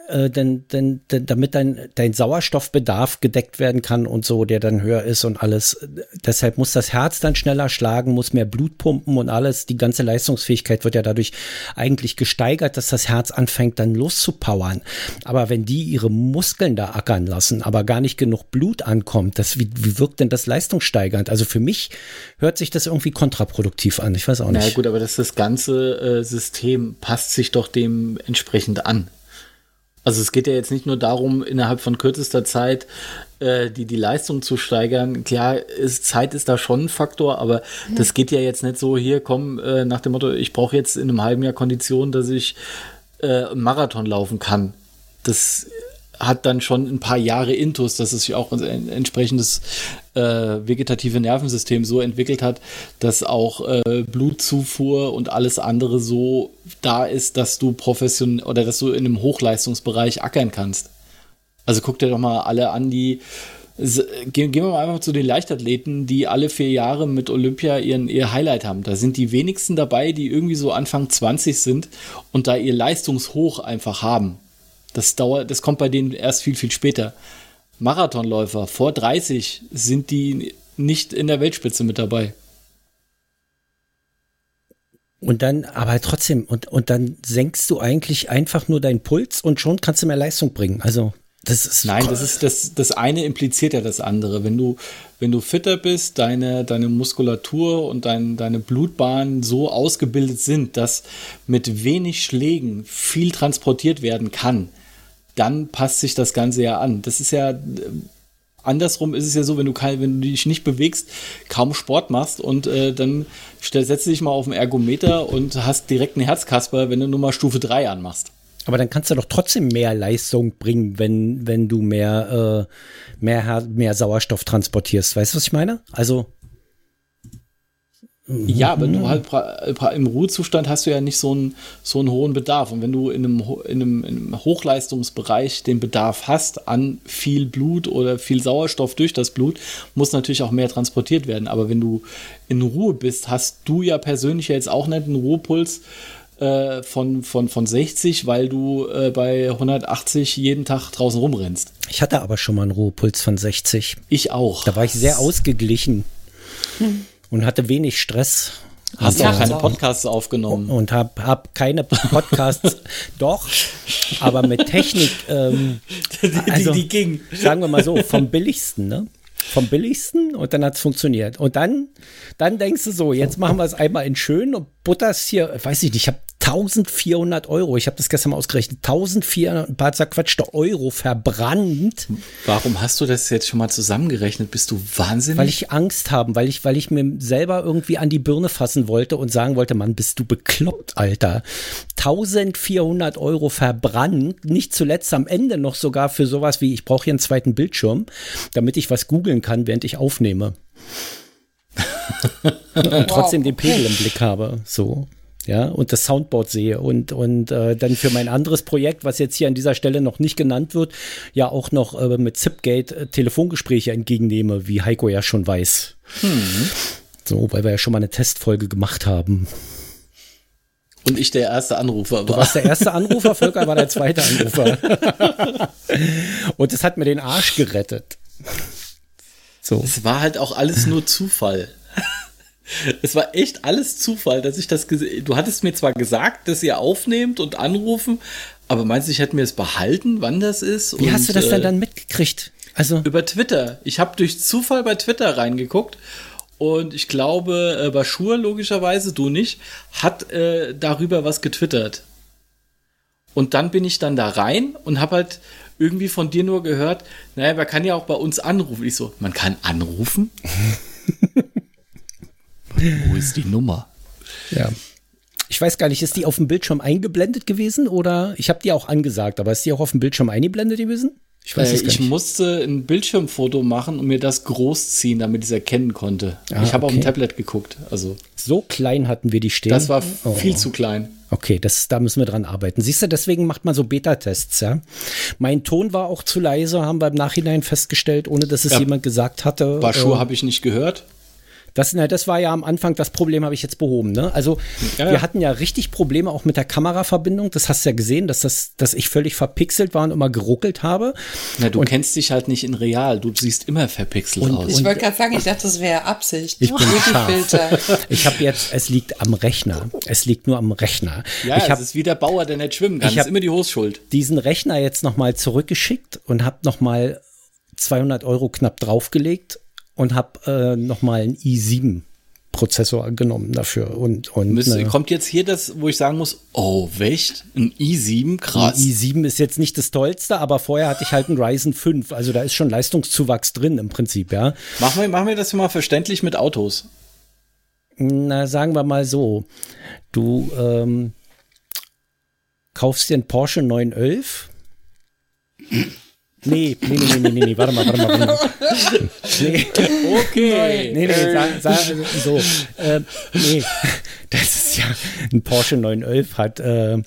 äh, denn, denn, denn, damit dein, dein Sauerstoffbedarf gedeckt werden kann und so, der dann höher ist und alles. Deshalb muss das Herz dann schneller schlagen, muss mehr Blut pumpen und alles. Die ganze Leistungsfähigkeit wird ja dadurch eigentlich gesteigert, dass das Herz anfängt dann loszupowern. Aber wenn die ihre Muskeln da ackern lassen, aber gar nicht genug Blut ankommt, das, wie, wie wirkt denn das leistungssteigernd? Also für mich hört sich das irgendwie kontraproduktiv an. Ich weiß auch nicht. Na ja, gut, aber das, das ganze äh, System passt sich doch dem entsprechend an. Also es geht ja jetzt nicht nur darum, innerhalb von kürzester Zeit äh, die, die Leistung zu steigern. Klar, ist, Zeit ist da schon ein Faktor, aber mhm. das geht ja jetzt nicht so, hier komm, äh, nach dem Motto, ich brauche jetzt in einem halben Jahr Kondition, dass ich äh, einen Marathon laufen kann. Das hat dann schon ein paar Jahre Intus, dass es sich auch ein entsprechendes äh, vegetative Nervensystem so entwickelt hat, dass auch äh, Blutzufuhr und alles andere so da ist, dass du professionell oder dass du in einem Hochleistungsbereich ackern kannst. Also guck dir doch mal alle an, die Gehen, gehen wir mal einfach zu den Leichtathleten, die alle vier Jahre mit Olympia ihren, ihr Highlight haben. Da sind die wenigsten dabei, die irgendwie so Anfang 20 sind und da ihr Leistungshoch einfach haben. Das dauert, das kommt bei denen erst viel, viel später. Marathonläufer vor 30 sind die nicht in der Weltspitze mit dabei. Und dann, aber trotzdem, und, und dann senkst du eigentlich einfach nur deinen Puls und schon kannst du mehr Leistung bringen. Also, das ist. Nein, das ist das, das eine impliziert ja das andere. Wenn du, wenn du fitter bist, deine, deine Muskulatur und dein, deine Blutbahnen so ausgebildet sind, dass mit wenig Schlägen viel transportiert werden kann, dann passt sich das Ganze ja an. Das ist ja andersrum ist es ja so, wenn du kein, wenn du dich nicht bewegst, kaum Sport machst und äh, dann stell, setzt dich mal auf den Ergometer und hast direkt einen Herzkasper, wenn du nur mal Stufe 3 anmachst. Aber dann kannst du doch trotzdem mehr Leistung bringen, wenn, wenn du mehr, äh, mehr, mehr Sauerstoff transportierst. Weißt du, was ich meine? Also ja, aber du halt im Ruhezustand hast du ja nicht so einen, so einen hohen Bedarf. Und wenn du in einem, in, einem, in einem Hochleistungsbereich den Bedarf hast an viel Blut oder viel Sauerstoff durch das Blut, muss natürlich auch mehr transportiert werden. Aber wenn du in Ruhe bist, hast du ja persönlich jetzt auch nicht einen Ruhepuls äh, von, von, von 60, weil du äh, bei 180 jeden Tag draußen rumrennst. Ich hatte aber schon mal einen Ruhepuls von 60. Ich auch. Da war ich sehr ausgeglichen. Hm und hatte wenig Stress. Hast du auch keine Podcasts aufgenommen? Und habe hab keine Podcasts, (laughs) doch, aber mit Technik. Ähm, die, also, die, ging. Sagen wir mal so, vom billigsten, ne? Vom billigsten und dann hat es funktioniert. Und dann, dann denkst du so, jetzt machen wir es einmal in schön und butterst hier, weiß ich nicht, ich habe 1400 Euro, ich habe das gestern mal ausgerechnet, 1400 ein paar zerquatschte Euro verbrannt. Warum hast du das jetzt schon mal zusammengerechnet? Bist du wahnsinnig? Weil ich Angst habe, weil ich, weil ich mir selber irgendwie an die Birne fassen wollte und sagen wollte, Mann, bist du bekloppt, Alter. 1400 Euro verbrannt, nicht zuletzt am Ende noch sogar für sowas wie, ich brauche hier einen zweiten Bildschirm, damit ich was googeln kann, während ich aufnehme. (laughs) und trotzdem wow. den Pegel im Blick habe, so ja, und das Soundboard sehe und, und äh, dann für mein anderes Projekt, was jetzt hier an dieser Stelle noch nicht genannt wird, ja auch noch äh, mit Zipgate äh, Telefongespräche entgegennehme, wie Heiko ja schon weiß. Hm. So, weil wir ja schon mal eine Testfolge gemacht haben. Und ich der erste Anrufer war. Du warst der erste Anrufer, (laughs) Volker war der zweite Anrufer. (laughs) und es hat mir den Arsch gerettet. So. Es war halt auch alles nur Zufall. Es war echt alles Zufall, dass ich das gesehen Du hattest mir zwar gesagt, dass ihr aufnehmt und anrufen, aber meinst du, ich hätte mir es behalten, wann das ist? Wie und, hast du das denn äh, dann mitgekriegt? Also über Twitter. Ich habe durch Zufall bei Twitter reingeguckt und ich glaube, äh, Bashur logischerweise, du nicht, hat äh, darüber was getwittert. Und dann bin ich dann da rein und habe halt irgendwie von dir nur gehört, naja, man kann ja auch bei uns anrufen. Ich so, man kann anrufen? (laughs) Wo ist die Nummer? Ja. Ich weiß gar nicht, ist die auf dem Bildschirm eingeblendet gewesen oder ich habe die auch angesagt, aber ist die auch auf dem Bildschirm eingeblendet gewesen? Ich weiß äh, Ich nicht. musste ein Bildschirmfoto machen und mir das großziehen, damit ich es erkennen konnte. Ah, ich habe okay. auf dem Tablet geguckt. Also so klein hatten wir die stehen. Das war oh. viel zu klein. Okay, das, da müssen wir dran arbeiten. Siehst du, deswegen macht man so Beta-Tests, ja. Mein Ton war auch zu leise, haben wir im Nachhinein festgestellt, ohne dass es ja. jemand gesagt hatte. Baschur äh, habe ich nicht gehört. Das, na, das war ja am Anfang, das Problem habe ich jetzt behoben. Ne? Also ja, wir hatten ja richtig Probleme auch mit der Kameraverbindung. Das hast du ja gesehen, dass, das, dass ich völlig verpixelt war und immer geruckelt habe. Na, du und, kennst dich halt nicht in real. Du siehst immer verpixelt und, aus. Ich wollte gerade sagen, ich dachte, das wäre Absicht. Ich bin scharf. Ich habe jetzt, es liegt am Rechner. Es liegt nur am Rechner. Ja, ich hab, es ist wie der Bauer, der nicht schwimmen kann. Ich habe immer die Hose Diesen Rechner jetzt nochmal zurückgeschickt und habe nochmal 200 Euro knapp draufgelegt und habe äh, nochmal einen i7 Prozessor genommen dafür und und Müsste, ne, kommt jetzt hier das, wo ich sagen muss, oh, echt? Ein i7, krass. Ein i7 ist jetzt nicht das tollste, aber vorher hatte ich halt einen Ryzen 5, also da ist schon Leistungszuwachs drin im Prinzip, ja. Machen wir, machen wir das mal verständlich mit Autos. Na, sagen wir mal so, du ähm, kaufst dir einen Porsche 911 Nee, nee, nee, nee, nee, nee, warte mal, warte mal. Warte mal. Nee. Okay. Nee, nee, sag, sag, so. Äh, nee, das ist ja ein Porsche 911 hat äh,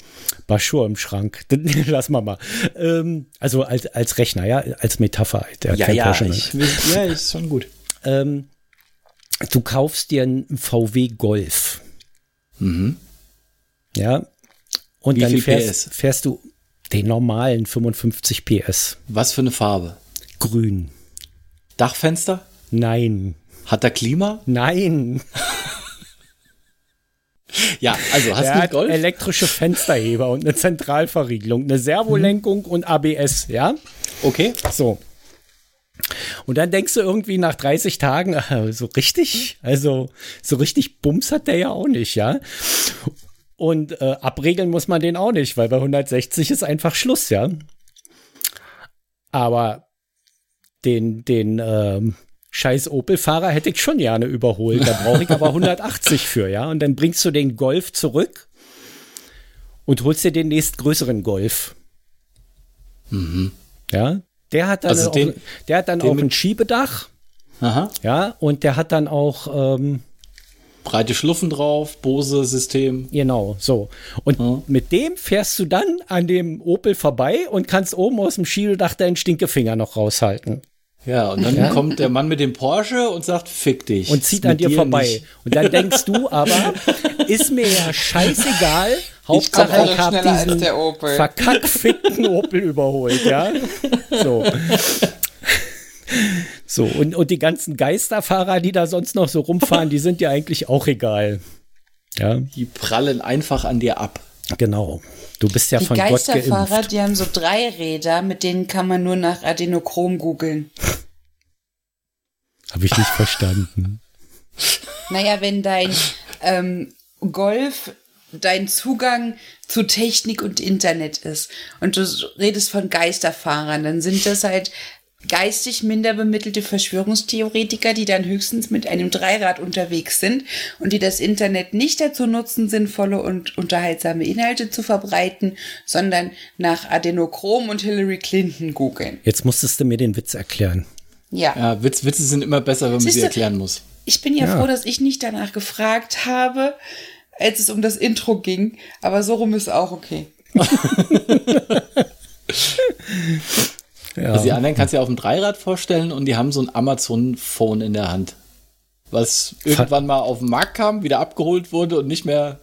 Baschur im Schrank. (laughs) Lass mal mal. Ähm, also als, als Rechner, ja, als Metapher. Der ja, ja, Porsche ich, ja, ist schon gut. Ähm, du kaufst dir einen VW Golf. Mhm. Ja. Und Wie dann fährst, fährst du den normalen 55 PS. Was für eine Farbe? Grün. Dachfenster? Nein. Hat er Klima? Nein. (laughs) ja, also hast du hat Golf? elektrische Fensterheber und eine Zentralverriegelung, eine Servolenkung mhm. und ABS, ja? Okay. So. Und dann denkst du irgendwie nach 30 Tagen, (laughs) so richtig, also so richtig Bums hat der ja auch nicht, ja. Und äh, abregeln muss man den auch nicht, weil bei 160 ist einfach Schluss, ja. Aber den, den ähm, scheiß Opel-Fahrer hätte ich schon gerne überholt. Da brauche ich aber (laughs) 180 für, ja. Und dann bringst du den Golf zurück und holst dir den nächstgrößeren Golf. Mhm. Ja. Der hat dann, also den, auch, der hat dann auch ein Schiebedach. Aha. Ja, und der hat dann auch ähm, breite Schluffen drauf, Bose-System. Genau, so. Und ja. mit dem fährst du dann an dem Opel vorbei und kannst oben aus dem Schiebedach deinen Stinkefinger noch raushalten. Ja, und dann ja? kommt der Mann mit dem Porsche und sagt, fick dich. Und zieht an dir, dir vorbei. Nicht. Und dann denkst du aber, ist mir ja scheißegal. Hauptsache, ich, ich habe diesen verkackfickten Opel überholt, ja. So. (laughs) So, und, und die ganzen Geisterfahrer, die da sonst noch so rumfahren, die sind ja eigentlich auch egal. Ja. Die prallen einfach an dir ab. Genau. Du bist ja die von Gott geimpft. Die Geisterfahrer, die haben so drei Räder, mit denen kann man nur nach Adenochrom googeln. Habe ich nicht verstanden. Naja, wenn dein ähm, Golf dein Zugang zu Technik und Internet ist und du redest von Geisterfahrern, dann sind das halt geistig minder bemittelte Verschwörungstheoretiker, die dann höchstens mit einem Dreirad unterwegs sind und die das Internet nicht dazu nutzen, sinnvolle und unterhaltsame Inhalte zu verbreiten, sondern nach Adenochrom und Hillary Clinton googeln. Jetzt musstest du mir den Witz erklären. Ja. ja Witz, Witze sind immer besser, wenn man sie erklären muss. Ich bin ja, ja froh, dass ich nicht danach gefragt habe, als es um das Intro ging, aber so rum ist auch okay. (laughs) (laughs) Ja. Also die anderen kannst du dir auf dem Dreirad vorstellen und die haben so ein Amazon-Phone in der Hand. Was irgendwann mal auf den Markt kam, wieder abgeholt wurde und nicht mehr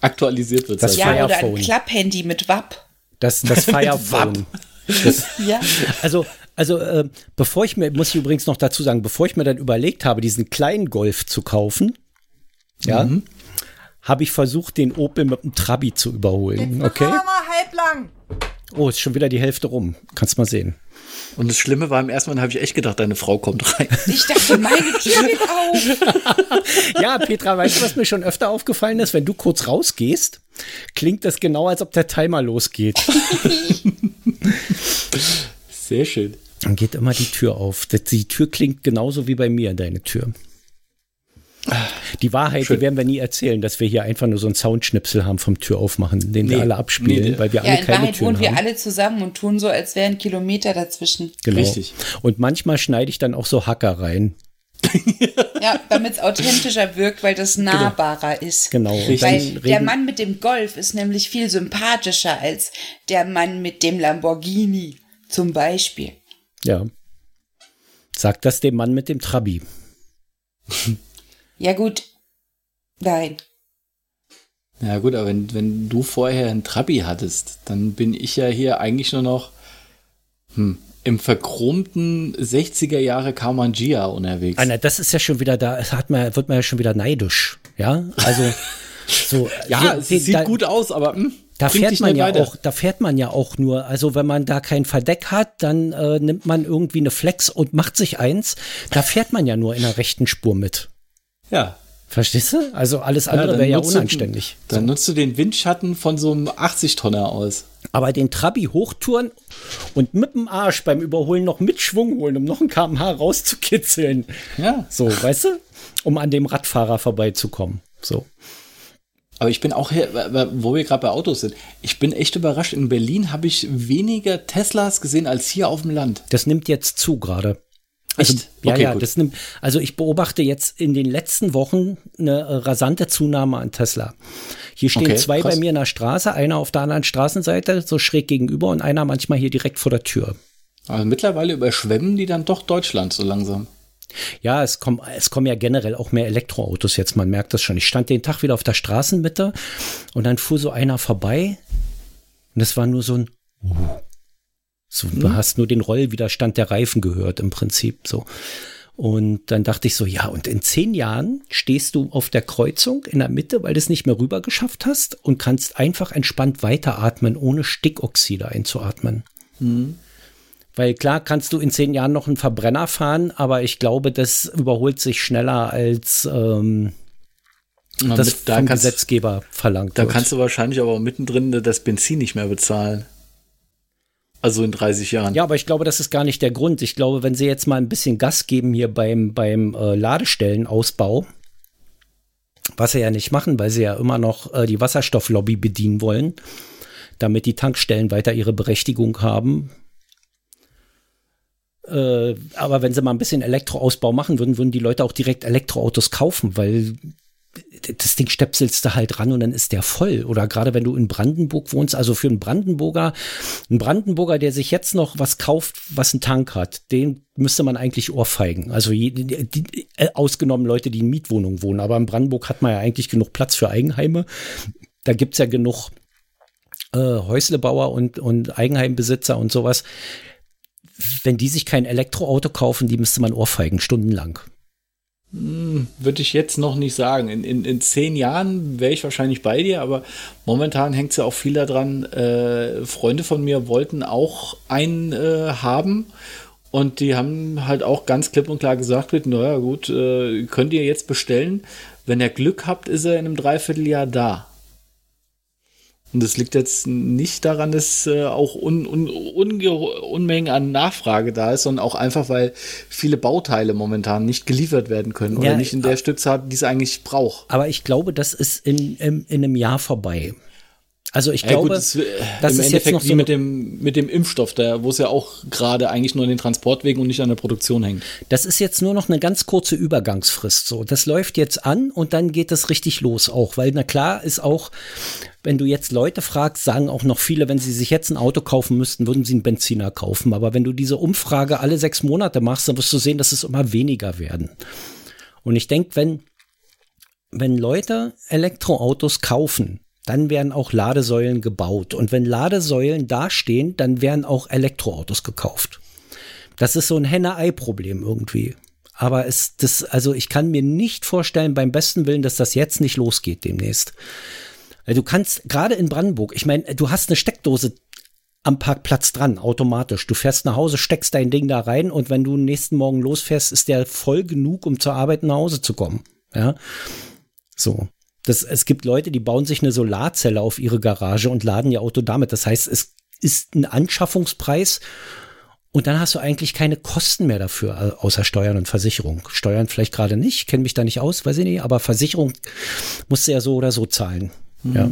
aktualisiert wird. Das ja, oder ein Klapphandy mit WAP. Das, das (laughs) Firephone. das, (laughs) ja. Also, also äh, bevor ich mir, muss ich übrigens noch dazu sagen, bevor ich mir dann überlegt habe, diesen kleinen Golf zu kaufen, ja, mhm. habe ich versucht, den Opel mit dem Trabi zu überholen. Jetzt okay. Mal halblang. Oh, ist schon wieder die Hälfte rum. Kannst mal sehen. Und das Schlimme war, im ersten Mal habe ich echt gedacht, deine Frau kommt rein. Ich dachte, meine Tür geht auf. Ja, Petra, weißt du, was mir schon öfter aufgefallen ist? Wenn du kurz rausgehst, klingt das genau, als ob der Timer losgeht. Sehr schön. Dann geht immer die Tür auf. Die Tür klingt genauso wie bei mir, deine Tür. Die Wahrheit, Schön. die werden wir nie erzählen, dass wir hier einfach nur so einen Soundschnipsel haben vom Türaufmachen, den wir Nee. alle abspielen, Nee. weil wir Ja, alle in keine Wahrheit Türen wohnen wir haben. alle zusammen und tun so, als wären Kilometer dazwischen. Genau. Richtig. Und manchmal schneide ich dann auch so Hacker rein. Ja, damit es authentischer wirkt, weil das nahbarer ist. Genau. Und Weil der Mann mit dem Golf ist nämlich viel sympathischer als der Mann mit dem Lamborghini zum Beispiel. ja. Sag das dem Mann mit dem Trabi. (laughs) Ja gut, nein. Ja gut, aber wenn, wenn du vorher einen Trabi hattest, dann bin ich ja hier eigentlich nur noch hm, im verchromten 60er Jahre Kamangia unterwegs. Anna, das ist ja schon wieder da, es hat man, wird man ja schon wieder neidisch. Ja, also so. (laughs) ja, so, es sieht da, gut aus, aber hm, Da fährt man ja weiter. auch, da fährt man ja auch nur, also wenn man da kein Verdeck hat, dann äh, nimmt man irgendwie eine Flex und macht sich eins. Da fährt man ja nur in der rechten Spur mit. Ja. Verstehst du? Also alles andere dann wäre ja nutzt du- unanständig. Dann nutzt du den Windschatten von so einem 80-Tonner aus. Aber den Trabi hochtouren und mit dem Arsch beim Überholen noch mit Schwung holen, um noch ein kmh rauszukitzeln. Ja. So, weißt du? Um an dem Radfahrer vorbeizukommen. So. Aber ich bin auch, hier, wo wir gerade bei Autos sind, ich bin echt überrascht. In Berlin habe ich weniger Teslas gesehen als hier auf dem Land. Das nimmt jetzt zu gerade. Also, Echt? ja, Okay, ja, gut. das nimmt, also ich beobachte jetzt in den letzten Wochen eine äh, rasante Zunahme an Tesla. Hier stehen Okay, zwei krass. bei mir in der Straße, einer auf der anderen Straßenseite, so schräg gegenüber und einer manchmal hier direkt vor der Tür. Aber mittlerweile überschwemmen die dann doch Deutschland so langsam. Ja, es kommen, es kommen ja generell auch mehr Elektroautos jetzt, man merkt das schon. Ich stand den Tag wieder auf der Straßenmitte und dann fuhr so einer vorbei und es war nur so ein uh. So, du hast nur den Rollwiderstand der Reifen gehört im Prinzip so. Und dann dachte ich so, ja, und in zehn Jahren stehst du auf der Kreuzung in der Mitte, weil du es nicht mehr rüber geschafft hast und kannst einfach entspannt weiteratmen, ohne Stickoxide einzuatmen. Weil klar kannst du in zehn Jahren noch einen Verbrenner fahren, aber ich glaube, das überholt sich schneller als ähm, das mit- da vom kannst, Gesetzgeber verlangt da wird. kannst du wahrscheinlich aber auch mittendrin das Benzin nicht mehr bezahlen. Also in 30 Jahren. ja, aber ich glaube, das ist gar nicht der Grund. Ich glaube, wenn sie jetzt mal ein bisschen Gas geben hier beim, beim äh, Ladestellenausbau, was sie ja nicht machen, weil sie ja immer noch äh, die Wasserstofflobby bedienen wollen, damit die Tankstellen weiter ihre Berechtigung haben. Äh, aber wenn sie mal ein bisschen Elektroausbau machen würden, würden die Leute auch direkt Elektroautos kaufen, weil das Ding stöpselst du halt ran und dann ist der voll. Oder gerade wenn du in Brandenburg wohnst, also für einen Brandenburger, ein Brandenburger, der sich jetzt noch was kauft, was einen Tank hat, den müsste man eigentlich ohrfeigen. Also je, die, die, äh, ausgenommen Leute, die in Mietwohnungen wohnen. Aber in Brandenburg hat man ja eigentlich genug Platz für Eigenheime. Da gibt's ja genug äh, Häuslebauer und, und Eigenheimbesitzer und sowas. Wenn die sich kein Elektroauto kaufen, die müsste man ohrfeigen, stundenlang. Würde ich jetzt noch nicht sagen. In, in, in zehn Jahren wäre ich wahrscheinlich bei dir, aber momentan hängt es ja auch viel daran. Äh, Freunde von mir wollten auch einen äh, haben und die haben halt auch ganz klipp und klar gesagt, naja gut, äh, könnt ihr jetzt bestellen. Wenn ihr Glück habt, ist er in einem Dreivierteljahr da. Und das liegt jetzt nicht daran, dass äh, auch un, un, Unmengen an Nachfrage da ist, sondern auch einfach, weil viele Bauteile momentan nicht geliefert werden können oder Ja, nicht in der Stückzahl, die es eigentlich braucht. Aber ich glaube, das ist in, in, in einem Jahr vorbei. Also ich Ja, glaube, gut, das, äh, das im ist jetzt Endeffekt noch wie so mit dem, mit dem Impfstoff, der, wo es ja auch gerade eigentlich nur an den Transportwegen und nicht an der Produktion hängt. das ist jetzt nur noch eine ganz kurze Übergangsfrist. So, das läuft jetzt an und dann geht das richtig los auch, weil na klar ist auch, wenn du jetzt Leute fragst, sagen auch noch viele, wenn sie sich jetzt ein Auto kaufen müssten, würden sie einen Benziner kaufen. Aber wenn du diese Umfrage alle sechs Monate machst, dann wirst du sehen, dass es immer weniger werden. Und ich denke, wenn wenn Leute Elektroautos kaufen, dann werden auch Ladesäulen gebaut. Und wenn Ladesäulen dastehen, dann werden auch Elektroautos gekauft. Das ist so ein Henne-Ei-Problem irgendwie. Aber es, das, also ich kann mir nicht vorstellen, beim besten Willen, dass das jetzt nicht losgeht demnächst. Weil Du kannst, gerade in Brandenburg, ich meine, du hast eine Steckdose am Parkplatz dran, automatisch. Du fährst nach Hause, steckst dein Ding da rein und wenn du nächsten Morgen losfährst, ist der voll genug, um zur Arbeit nach Hause zu kommen. Ja. So. Das, es gibt Leute, die bauen sich eine Solarzelle auf ihre Garage und laden ihr Auto damit. Das heißt, es ist ein Anschaffungspreis und dann hast du eigentlich keine Kosten mehr dafür, außer Steuern und Versicherung. Steuern vielleicht gerade nicht, kenne mich da nicht aus, weiß ich nicht, aber Versicherung musst du ja so oder so zahlen. Mhm. Ja.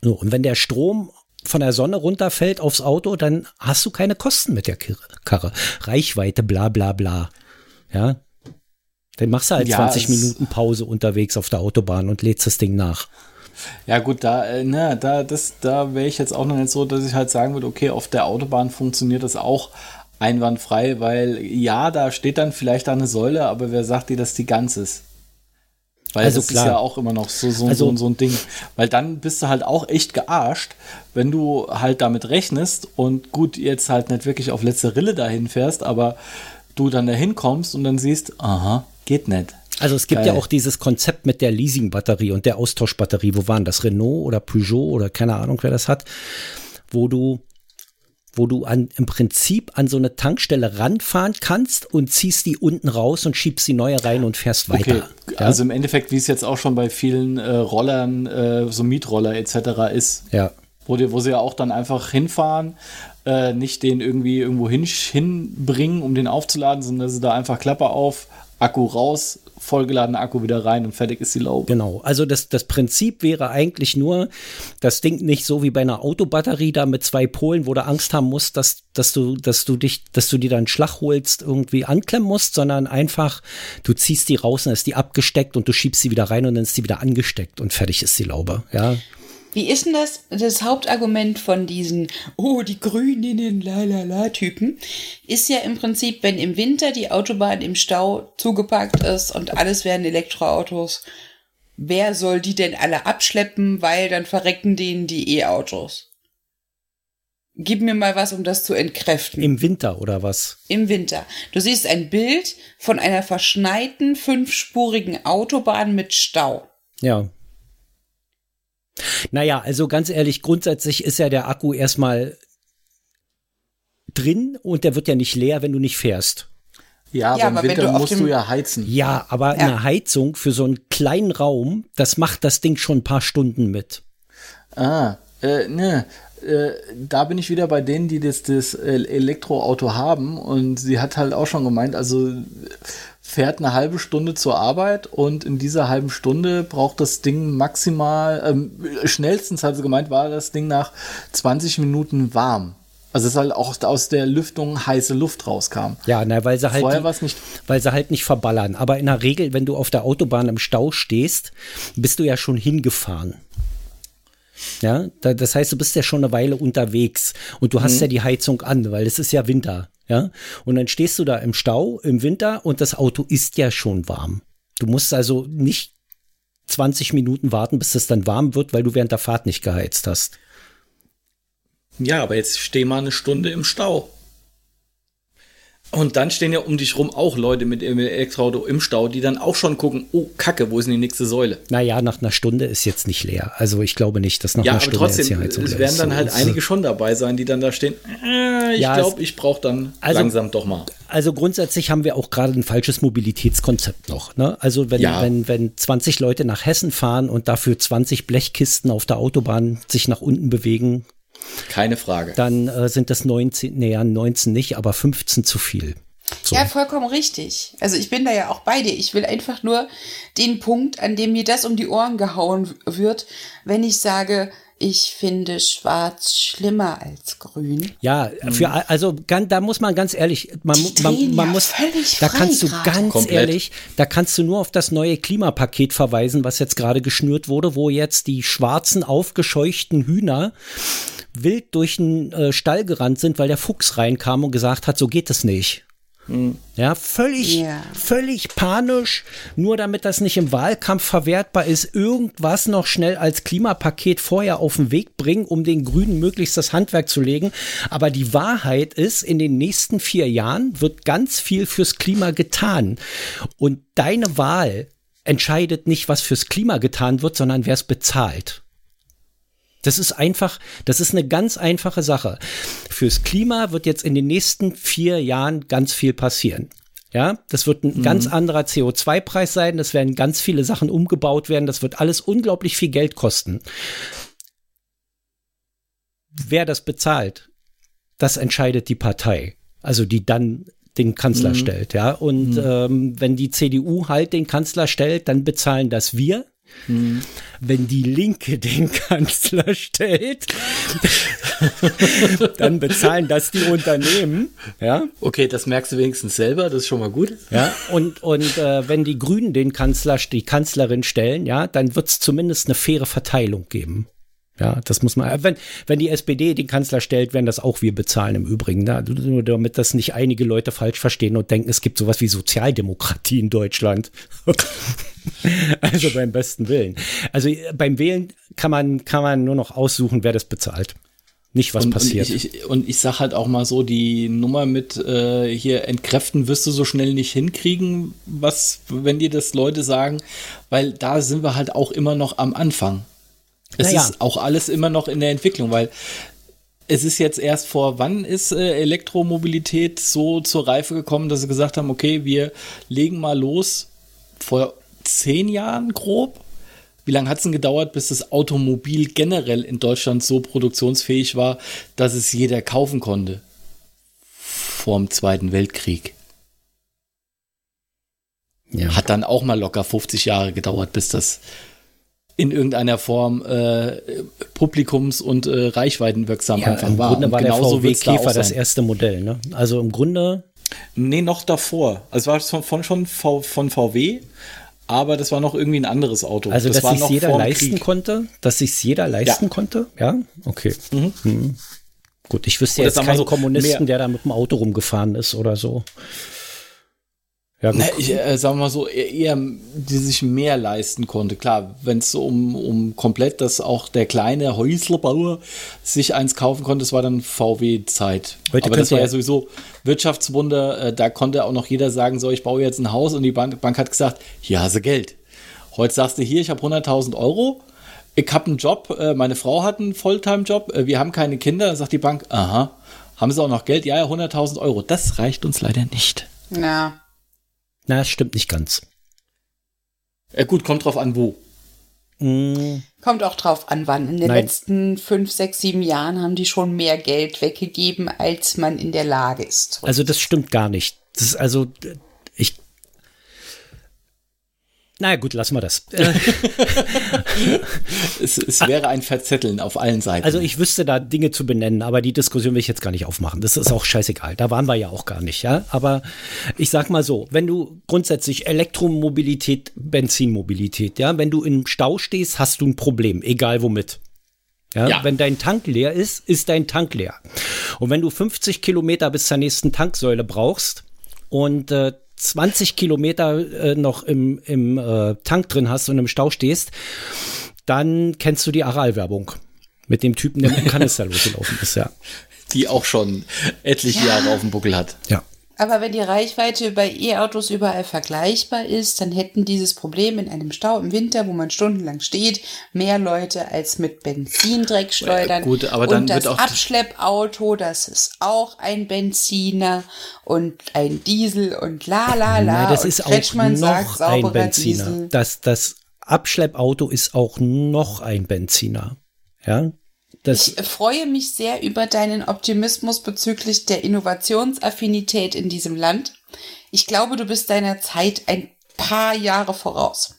So, und wenn der Strom von der Sonne runterfällt aufs Auto, dann hast du keine Kosten mit der Karre. Reichweite, bla bla bla. Ja. Dann machst du halt ja, 20 Minuten Pause unterwegs auf der Autobahn und lädst das Ding nach. Ja, gut, da, äh, na, da, das, da wäre ich jetzt auch noch nicht so, dass ich halt sagen würde, okay, auf der Autobahn funktioniert das auch einwandfrei, weil ja, da steht dann vielleicht eine Säule, aber wer sagt dir, dass die ganz ist? Weil also das klar. ist ja auch immer noch so, so, also, so, so ein Ding. Weil dann bist du halt auch echt gearscht, wenn du halt damit rechnest und gut, jetzt halt nicht wirklich auf letzte Rille dahin fährst, aber du dann dahin kommst und dann siehst, aha, geht nicht. Also es gibt Geil. ja auch dieses Konzept mit der Leasing-Batterie und der Austauschbatterie. Wo waren das? Renault oder Peugeot oder keine Ahnung, wer das hat, wo du wo du an, im Prinzip an so eine Tankstelle ranfahren kannst und ziehst die unten raus und schiebst die neue rein und fährst weiter. Okay. Ja? Also im Endeffekt, wie es jetzt auch schon bei vielen äh, Rollern, äh, so Mietroller etc. ist. Ja. Wo, die, wo sie ja auch dann einfach hinfahren, äh, nicht den irgendwie irgendwo hin, hinbringen, um den aufzuladen, sondern dass sie da einfach Klappe auf, Akku raus, vollgeladener Akku wieder rein und fertig ist die Laube. Genau, also das, das Prinzip wäre eigentlich nur, das Ding nicht so wie bei einer Autobatterie da mit zwei Polen, wo du Angst haben musst, dass, dass du, dass du dich, dass du die dann Schlag holst, irgendwie anklemmen musst, sondern einfach, du ziehst die raus, dann ist die abgesteckt und du schiebst sie wieder rein und dann ist die wieder angesteckt und fertig ist die Laube, ja. Wie ist denn das, das Hauptargument von diesen, oh, die Grüninnen, la la la Typen, ist ja im Prinzip, wenn im Winter die Autobahn im Stau zugepackt ist und alles werden Elektroautos, wer soll die denn alle abschleppen, weil dann verrecken denen die E-Autos? Gib mir mal was, um das zu entkräften. Im Winter oder was? Im Winter. Du siehst ein Bild von einer verschneiten fünfspurigen Autobahn mit Stau. Ja. Naja, also ganz ehrlich, grundsätzlich ist ja der Akku erstmal drin und der wird ja nicht leer, wenn du nicht fährst. Ja, ja aber im Winter du musst du ja heizen. Ja, aber ja. eine Heizung für so einen kleinen Raum, das macht das Ding schon ein paar Stunden mit. Ah, äh, ne. Äh, da bin ich wieder bei denen, die das, das Elektroauto haben und sie hat halt auch schon gemeint, also fährt eine halbe Stunde zur Arbeit und in dieser halben Stunde braucht das Ding maximal, ähm, schnellstens hat sie gemeint, war das Ding nach 20 Minuten warm. Also es ist halt auch aus der Lüftung heiße Luft rauskam. Ja, na, weil sie halt Vorher die, nicht weil sie halt nicht verballern. Aber in der Regel, wenn du auf der Autobahn im Stau stehst, bist du ja schon hingefahren. Ja, das heißt, du bist ja schon eine Weile unterwegs und du hast mhm. ja die Heizung an, weil es ist ja Winter. Ja, und dann stehst du da im Stau im Winter und das Auto ist ja schon warm. Du musst also nicht 20 Minuten warten, bis es dann warm wird, weil du während der Fahrt nicht geheizt hast. Ja, aber jetzt steh mal eine Stunde im Stau. Und dann stehen ja um dich rum auch Leute mit ihrem Elektroauto im Stau, die dann auch schon gucken, oh Kacke, wo ist denn die nächste Säule? Naja, nach einer Stunde ist jetzt nicht leer. Also ich glaube nicht, dass nach ja, einer Stunde trotzdem, jetzt die Heizung es werden dann halt so. einige schon dabei sein, die dann da stehen, äh, ich ja, glaube, ich brauche dann also, langsam doch mal. Also grundsätzlich haben wir auch gerade ein falsches Mobilitätskonzept noch. Ne? Also wenn, ja. wenn, wenn 20 Leute nach Hessen fahren und dafür 20 Blechkisten auf der Autobahn sich nach unten bewegen, keine Frage. Dann äh, sind das 19, naja, 19 nicht, aber 15 zu viel. So. Ja, vollkommen richtig. Also ich bin da ja auch bei dir. Ich will einfach nur den Punkt, an dem mir das um die Ohren gehauen wird, wenn ich sage, ich finde schwarz schlimmer als grün. Ja, für, also da muss man ganz ehrlich, man, man, man ja muss, da kannst du ganz Komplett. ehrlich, da kannst du nur auf das neue Klimapaket verweisen, was jetzt gerade geschnürt wurde, wo jetzt die schwarzen aufgescheuchten Hühner wild durch den äh, Stall gerannt sind, weil der Fuchs reinkam und gesagt hat, so geht es nicht. Mhm. Ja, völlig, yeah. völlig panisch, nur damit das nicht im Wahlkampf verwertbar ist, irgendwas noch schnell als Klimapaket vorher auf den Weg bringen, um den Grünen möglichst das Handwerk zu legen. Aber die Wahrheit ist, in den nächsten vier Jahren wird ganz viel fürs Klima getan. Und deine Wahl entscheidet nicht, was fürs Klima getan wird, sondern wer es bezahlt. Das ist einfach, das ist eine ganz einfache Sache. Fürs Klima wird jetzt in den nächsten vier Jahren ganz viel passieren. Ja, das wird ein mhm. ganz anderer CO2-Preis sein. Das werden ganz viele Sachen umgebaut werden. Das wird alles unglaublich viel Geld kosten. Wer das bezahlt, das entscheidet die Partei. Also die dann den Kanzler mhm. stellt, ja. Und mhm. ähm, wenn die CDU halt den Kanzler stellt, dann bezahlen das wir. Mhm. Wenn die Linke den Kanzler stellt, (laughs) dann bezahlen das die Unternehmen. Ja? Okay, das merkst du wenigstens selber, das ist schon mal gut. Ja, und, und äh, wenn die Grünen den Kanzler, die Kanzlerin stellen, ja, dann wird es zumindest eine faire Verteilung geben. Ja, das muss man. Wenn, wenn die SPD den Kanzler stellt, werden das auch wir bezahlen im Übrigen. Ne? Nur damit das nicht einige Leute falsch verstehen und denken, es gibt sowas wie Sozialdemokratie in Deutschland. (laughs) also beim besten Willen. Also beim Wählen kann man, kann man nur noch aussuchen, wer das bezahlt. Nicht, was und, passiert. Und ich, ich, und ich sag halt auch mal so, die Nummer mit äh, hier entkräften wirst du so schnell nicht hinkriegen, was, wenn dir das Leute sagen, weil da sind wir halt auch immer noch am Anfang. Es naja. ist auch alles immer noch in der Entwicklung, weil es ist jetzt erst vor, wann ist äh, Elektromobilität so zur Reife gekommen, dass sie gesagt haben, okay, wir legen mal los, vor zehn Jahren grob. Wie lange hat es denn gedauert, bis das Automobil generell in Deutschland so produktionsfähig war, dass es jeder kaufen konnte? Vor dem Zweiten Weltkrieg. Ja. Hat dann auch mal locker 50 Jahre gedauert, bis das in irgendeiner Form äh, publikums- und äh, reichweitenwirksam ja, einfach im war. Im Grunde war der VW Käfer da das erste Modell. Ne? Also im Grunde. Nee, noch davor. Also war es von, von, schon v, von VW, aber das war noch irgendwie ein anderes Auto. Also, das dass sich jeder leisten Krieg. konnte? Dass sich jeder leisten ja. konnte? Ja, okay. Mhm. Mhm. Gut, ich wüsste jetzt keinen so Kommunisten, der da mit dem Auto rumgefahren ist oder so. Ja, Na, ich äh, sag mal so, eher, die sich mehr leisten konnte. Klar, wenn es um, um komplett, dass auch der kleine Häuslerbauer sich eins kaufen konnte, das war dann VW-Zeit. Aber das war ja sowieso Wirtschaftswunder, äh, da konnte auch noch jeder sagen, so, ich baue jetzt ein Haus und die Bank, Bank hat gesagt, hier hast du Geld. Heute sagst du hier, ich habe 100.000 Euro, ich habe einen Job, äh, meine Frau hat einen Volltime-Job, äh, wir haben keine Kinder, dann sagt die Bank, aha, haben sie auch noch Geld? Ja, ja, 100.000 Euro. Das reicht uns leider nicht. Ja. Na, das stimmt nicht ganz. Ja, gut, kommt drauf an, wo. Mm. Kommt auch drauf an, wann. In den Nein. letzten fünf, sechs, sieben Jahren haben die schon mehr Geld weggegeben, als man in der Lage ist. Also das stimmt gar nicht. Das ist also, ich naja, gut, lassen wir das. (laughs) es, es, wäre ein Verzetteln auf allen Seiten. Also ich wüsste da Dinge zu benennen, aber die Diskussion will ich jetzt gar nicht aufmachen. Das ist auch scheißegal. Da waren wir ja auch gar nicht, ja. Aber ich sag mal so, wenn du grundsätzlich Elektromobilität, Benzinmobilität, ja, wenn du im Stau stehst, hast du ein Problem, egal womit. Ja, ja. Wenn dein Tank leer ist, ist dein Tank leer. Und wenn du 50 Kilometer bis zur nächsten Tanksäule brauchst und äh, 20 Kilometer äh, noch im, im äh, Tank drin hast und im Stau stehst, dann kennst du die Aral-Werbung mit dem Typen, der mit dem Kanister (laughs) losgelaufen ist, ja. Die auch schon etliche ja. Jahre auf dem Buckel hat. Ja. Aber wenn die Reichweite bei E-Autos überall vergleichbar ist, dann hätten dieses Problem in einem Stau im Winter, wo man stundenlang steht, mehr Leute als mit Benzindreck schleudern. Ja, gut, aber dann und das wird auch Abschleppauto, das ist auch ein Benziner und ein Diesel und la la la. Nein, das ist auch noch sagt, ein Benziner. Diesel. Das, das Abschleppauto ist auch noch ein Benziner. Ja, das ich freue mich sehr über deinen Optimismus bezüglich der Innovationsaffinität in diesem Land. Ich glaube, du bist deiner Zeit ein paar Jahre voraus.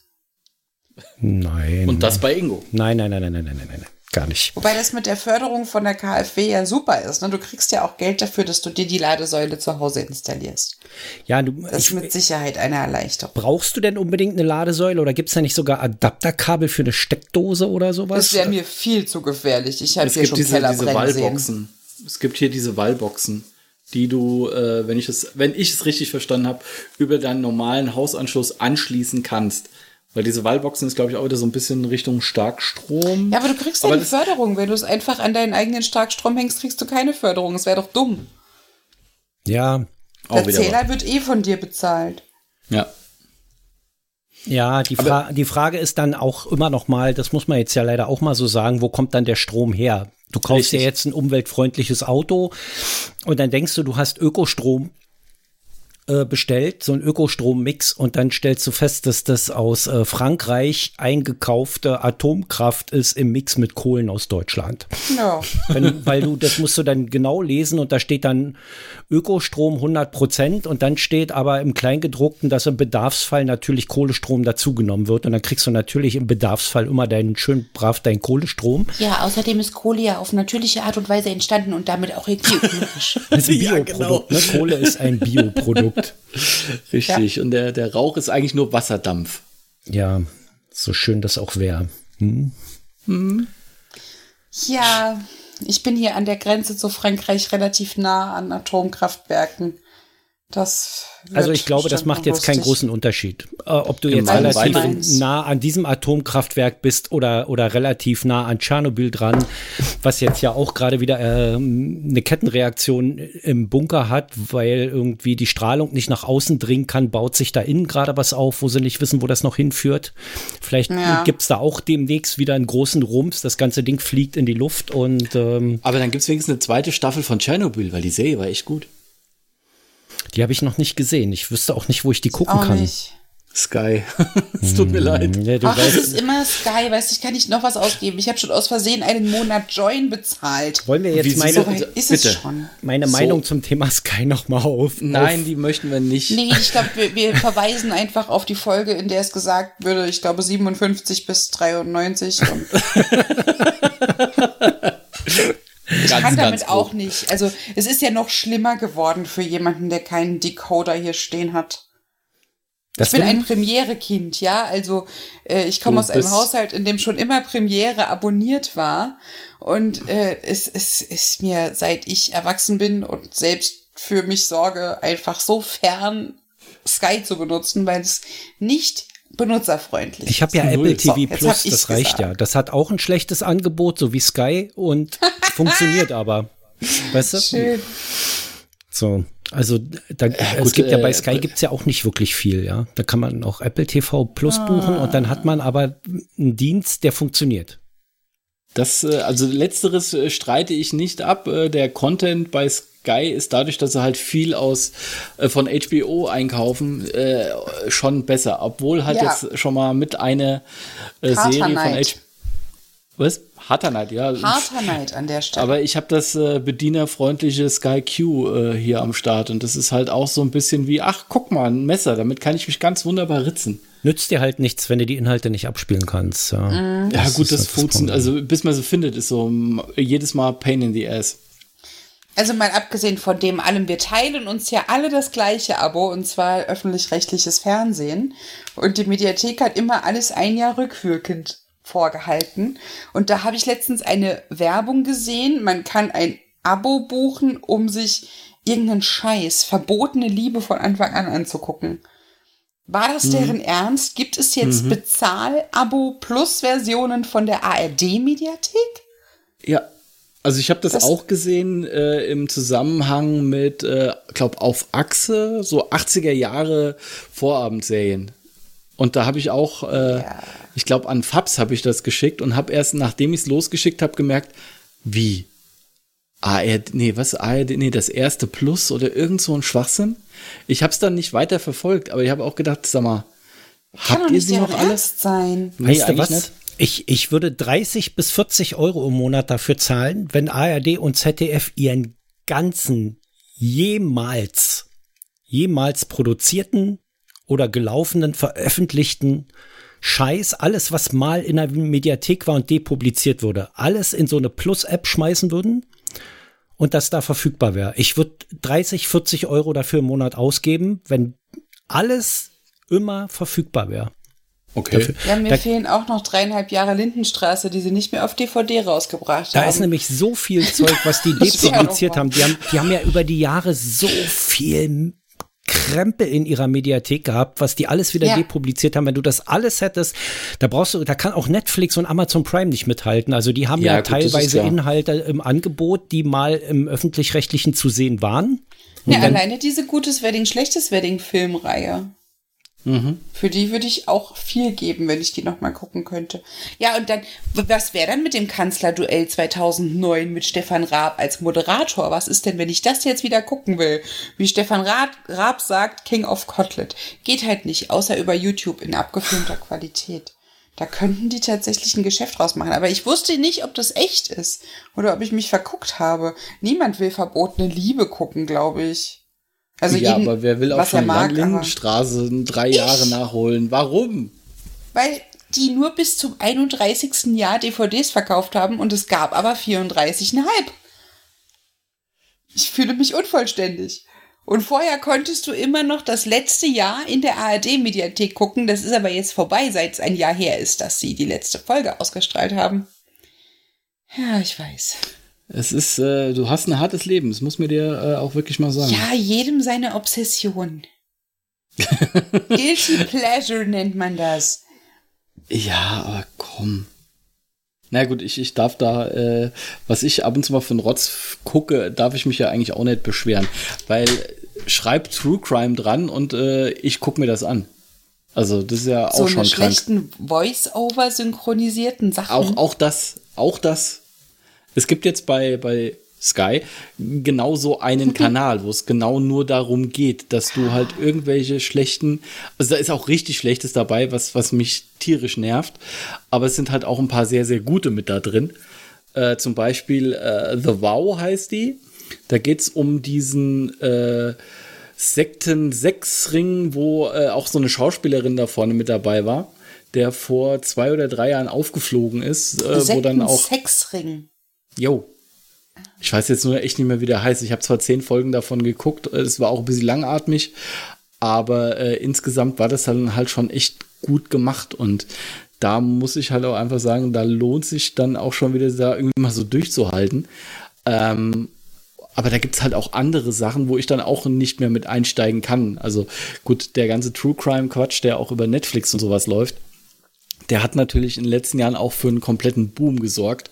Nein. Und das bei Ingo. Nein, nein, nein, nein, nein, nein, nein gar nicht. Wobei das mit der Förderung von der KfW ja super ist. Ne? Du kriegst ja auch Geld dafür, dass du dir die Ladesäule zu Hause installierst. Ja, du, das ist mit Sicherheit eine Erleichterung. Brauchst du denn unbedingt eine Ladesäule oder gibt es da nicht sogar Adapterkabel für eine Steckdose oder sowas? Das wäre mir viel zu gefährlich. Ich habe hier schon diese, Keller diese Wallboxen. Sehen. Es gibt hier diese Wallboxen die du, äh, wenn ich es, wenn ich es richtig verstanden habe, über deinen normalen Hausanschluss anschließen kannst. Weil diese Wallboxen ist, glaube ich, auch wieder so ein bisschen Richtung Starkstrom. Ja, aber du kriegst ja eine Förderung. Wenn du es einfach an deinen eigenen Starkstrom hängst, kriegst du keine Förderung. Das wäre doch dumm. Ja. Der Zähler wird eh von dir bezahlt. Ja. Ja, die, Fra die Frage ist dann auch immer noch mal, das muss man jetzt ja leider auch mal so sagen, wo kommt dann der Strom her? Du kaufst Richtig. ja jetzt ein umweltfreundliches Auto und dann denkst du, du hast Ökostrom äh, bestellt, so ein Ökostrommix und dann stellst du fest, dass das aus äh, Frankreich eingekaufte Atomkraft ist im Mix mit Kohlen aus Deutschland. Ja. Wenn, weil du, das musst du dann genau lesen und da steht dann Ökostrom 100 Prozent und dann steht aber im Kleingedruckten, dass im Bedarfsfall natürlich Kohlestrom dazugenommen wird und dann kriegst du natürlich im Bedarfsfall immer deinen schön brav deinen Kohlestrom. Ja, außerdem ist Kohle ja auf natürliche Art und Weise entstanden und damit auch (laughs) ökologisch. Das ist ein Ja, Bioprodukt. ne? Kohle ist ein Bioprodukt. (laughs) Richtig. Und der, der Rauch ist eigentlich nur Wasserdampf. Ja, so schön das auch wäre. ja, ich bin hier an der Grenze zu Frankreich relativ nah an Atomkraftwerken. Also ich glaube, das macht jetzt keinen großen Unterschied. Äh, ob du jetzt Gemein, relativ nah an diesem Atomkraftwerk bist oder, oder relativ nah an Tschernobyl dran, was jetzt ja auch gerade wieder ähm, eine Kettenreaktion im Bunker hat, weil irgendwie die Strahlung nicht nach außen dringen kann, baut sich da innen gerade was auf, wo sie nicht wissen, wo das noch hinführt. Vielleicht Ja. gibt's da auch demnächst wieder einen großen Rums, das ganze Ding fliegt in die Luft und ähm, Aber dann gibt es wenigstens eine zweite Staffel von Tschernobyl, weil die Serie war echt gut. Die habe ich noch nicht gesehen. Ich wüsste auch nicht, wo ich die gucken Auch kann. nicht. Sky. (laughs) es tut mir leid. Ja, du Ach, es weißt, ist immer Sky, weißt du, ich kann nicht noch was ausgeben. Ich habe schon aus Versehen einen Monat Join bezahlt. wollen wir jetzt meine, So ist bitte. es schon. meine So. Meinung zum Thema Sky noch mal auf? Nein, die möchten wir nicht. Nee, ich glaube, wir, wir (laughs) verweisen einfach auf die Folge, in der es gesagt würde, ich glaube 57 bis 93 und (laughs) ich Ganz, kann damit auch nicht. Also es ist ja noch schlimmer geworden für jemanden, der keinen Decoder hier stehen hat. Das Ich bin ein Premiere-Kind, ja. Also äh, ich komme aus einem Haushalt, in dem schon immer Premiere abonniert war. Und äh, es, es ist mir, seit ich erwachsen bin und selbst für mich sorge, einfach so fern, Sky zu benutzen, weil es nicht benutzerfreundlich Ich habe ja. Apple TV So, Plus, das reicht gesagt. ja. Das hat auch ein schlechtes Angebot, so wie Sky und (laughs) funktioniert (laughs) aber. Weißt du? Schön. So. Also da, es gut, gibt ja bei äh, Sky gibt's ja auch nicht wirklich viel, ja. Da kann man auch Apple TV Plus buchen und dann hat man aber einen Dienst, der funktioniert. Das, äh, also letzteres äh, streite ich nicht ab. Der Content bei Sky ist dadurch, dass sie halt viel aus von HBO einkaufen, äh, schon besser. Obwohl halt Ja. jetzt schon mal mit eine äh, Serie von. HBO. Was? Harter Neid, ja. Harter Neid an der Stelle. Aber ich habe das äh, bedienerfreundliche Sky Q äh, hier am Start und das ist halt auch so ein bisschen wie, ach, guck mal, ein Messer, damit kann ich mich ganz wunderbar ritzen. Nützt dir halt nichts, wenn du die Inhalte nicht abspielen kannst. Ja, Mhm. Ja, gut, das halt funktioniert. Problem. Also, bis man sie findet, ist so jedes Mal Pain in the Ass. Also mal abgesehen von dem allem, wir teilen uns ja alle das gleiche Abo, und zwar öffentlich-rechtliches Fernsehen. Und die Mediathek hat immer alles ein Jahr rückwirkend vorgehalten. Und da habe ich letztens eine Werbung gesehen. Man kann ein Abo buchen, um sich irgendeinen Scheiß, verbotene Liebe von Anfang an anzugucken. War das deren Ernst? Gibt es jetzt Bezahl-Abo-Plus-Versionen von der ARD-Mediathek? Ja. Also ich habe das, Das- auch gesehen äh, im Zusammenhang mit, äh, glaube auf Achse, so 80er Jahre Vorabendserien. Und da habe ich auch, äh, Ja. ich glaube an Fabs habe ich das geschickt und habe erst nachdem ich es losgeschickt habe gemerkt, wie ARD, nee, was ARD, nee, das erste Plus oder irgend so ein Schwachsinn. Ich habe es dann nicht weiter verfolgt, aber ich habe auch gedacht, sag mal, Kann habt ihr nicht sie noch deren alle? Ernst sein. Nee, weißt du was? nicht. Ich, ich würde 30 bis 40 Euro im Monat dafür zahlen, wenn ARD und ZDF ihren ganzen jemals, jemals produzierten oder gelaufenen, veröffentlichten Scheiß, alles, was mal in der Mediathek war und depubliziert wurde, alles in so eine Plus-App schmeißen würden und das da verfügbar wäre. Ich würde 30, 40 Euro dafür im Monat ausgeben, wenn alles immer verfügbar wäre. Okay. Ja, mir Da- fehlen auch noch dreieinhalb Jahre Lindenstraße, die sie nicht mehr auf DVD rausgebracht Da haben. ist nämlich so viel Zeug, was die (laughs) depubliziert haben. Die, haben. die haben ja über die Jahre so viel Krempel in ihrer Mediathek gehabt, was die alles wieder Ja. depubliziert haben. Wenn du das alles hättest, da brauchst du, da kann auch Netflix und Amazon Prime nicht mithalten. Also die haben ja, Ja, gut, teilweise. Inhalte im Angebot, die mal im öffentlich-rechtlichen zu sehen waren. ja, alleine diese gutes Wedding, schlechtes Wedding Filmreihe. Für die würde ich auch viel geben, wenn ich die nochmal gucken könnte. Ja, und dann, was wäre dann mit dem Kanzlerduell 2009 mit Stefan Raab als Moderator? Was ist denn, wenn ich das jetzt wieder gucken will? Wie Stefan Raab, Raab sagt, King of Cotlet. Geht halt nicht, außer über YouTube in abgefilmter Qualität. Da könnten die tatsächlich ein Geschäft draus machen. Aber ich wusste nicht, ob das echt ist oder ob ich mich verguckt habe. Niemand will verbotene Liebe gucken, glaube ich. Also ja, jeden, aber wer will er mag, aber- Landlindenstraße drei Jahre nachholen? Warum? Weil die nur bis zum 31. Jahr DVDs verkauft haben und es gab aber 34,5. Ich fühle mich unvollständig. Und vorher konntest du immer noch das letzte Jahr in der ARD-Mediathek gucken. Das ist aber jetzt vorbei, seit es ein Jahr her ist, dass sie die letzte Folge ausgestrahlt haben. Ja, ich weiß. Es ist, äh, du hast ein hartes Leben, das muss mir dir äh, auch wirklich mal sagen. Ja, jedem seine Obsession. (laughs) Guilty Pleasure nennt man das. Ja, aber komm. Na gut, ich, ich darf da, äh, was ich ab und zu mal einen Rotz gucke, darf ich mich ja eigentlich auch nicht beschweren. Weil schreib True Crime dran und äh, ich gucke mir das an. Also das ist ja auch so schon krank. schlechten Voice-Over synchronisierten Sachen. Auch, auch das, auch das. Es gibt jetzt bei, bei Sky genau so einen (laughs) Kanal, wo es genau nur darum geht, dass du halt irgendwelche schlechten, also da ist auch richtig Schlechtes dabei, was, was mich tierisch nervt, aber es sind halt auch ein paar sehr, sehr gute mit da drin. Äh, zum Beispiel äh, The Wow heißt die. Da geht's um diesen äh, Sekten-Sechs-Ring, wo äh, auch so eine Schauspielerin da vorne mit dabei war, der vor zwei oder drei Jahren aufgeflogen ist, äh, wo dann auch. Sexring. Jo. Ich weiß jetzt nur echt nicht mehr, wie der heißt. Ich habe zwar zehn Folgen davon geguckt, äh, es war auch ein bisschen langatmig, aber äh, insgesamt war das dann halt schon echt gut gemacht und da muss ich halt auch einfach sagen, da lohnt sich dann auch schon wieder da irgendwie mal so durchzuhalten. Ähm, aber da gibt's halt auch andere Sachen, wo ich dann auch nicht mehr mit einsteigen kann. Also gut, der ganze True Crime Quatsch, der auch über Netflix und sowas läuft, der hat natürlich in den letzten Jahren auch für einen kompletten Boom gesorgt,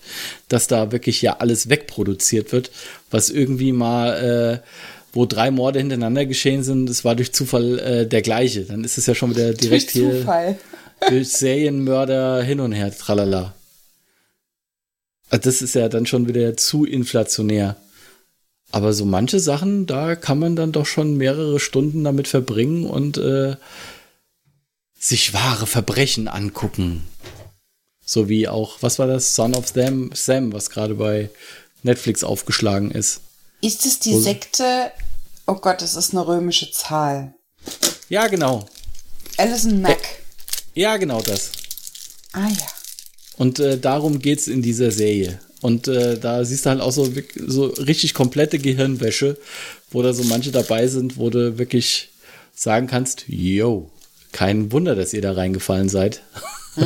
dass da wirklich ja alles wegproduziert wird, was irgendwie mal, äh, wo drei Morde hintereinander geschehen sind, das war durch Zufall äh, der gleiche. Dann ist es ja schon wieder direkt Durch hier Zufall. (laughs) durch Serienmörder hin und her, tralala. Also Das ist ja dann schon wieder zu inflationär. Aber so manche Sachen, da kann man dann doch schon mehrere Stunden damit verbringen und äh, sich wahre Verbrechen angucken. So wie auch, was war das? Son of Them, Sam, was gerade bei Netflix aufgeschlagen ist. Ist es die Wo- Sekte? Oh Gott, das ist eine römische Zahl. Ja, genau. Alison Mack. Ja, genau das. Ah ja. Und äh, darum geht's in dieser Serie. Und äh, da siehst du halt auch so, so richtig komplette Gehirnwäsche, wo da so manche dabei sind, wo du wirklich sagen kannst, yo, kein Wunder, dass ihr da reingefallen seid. (laughs)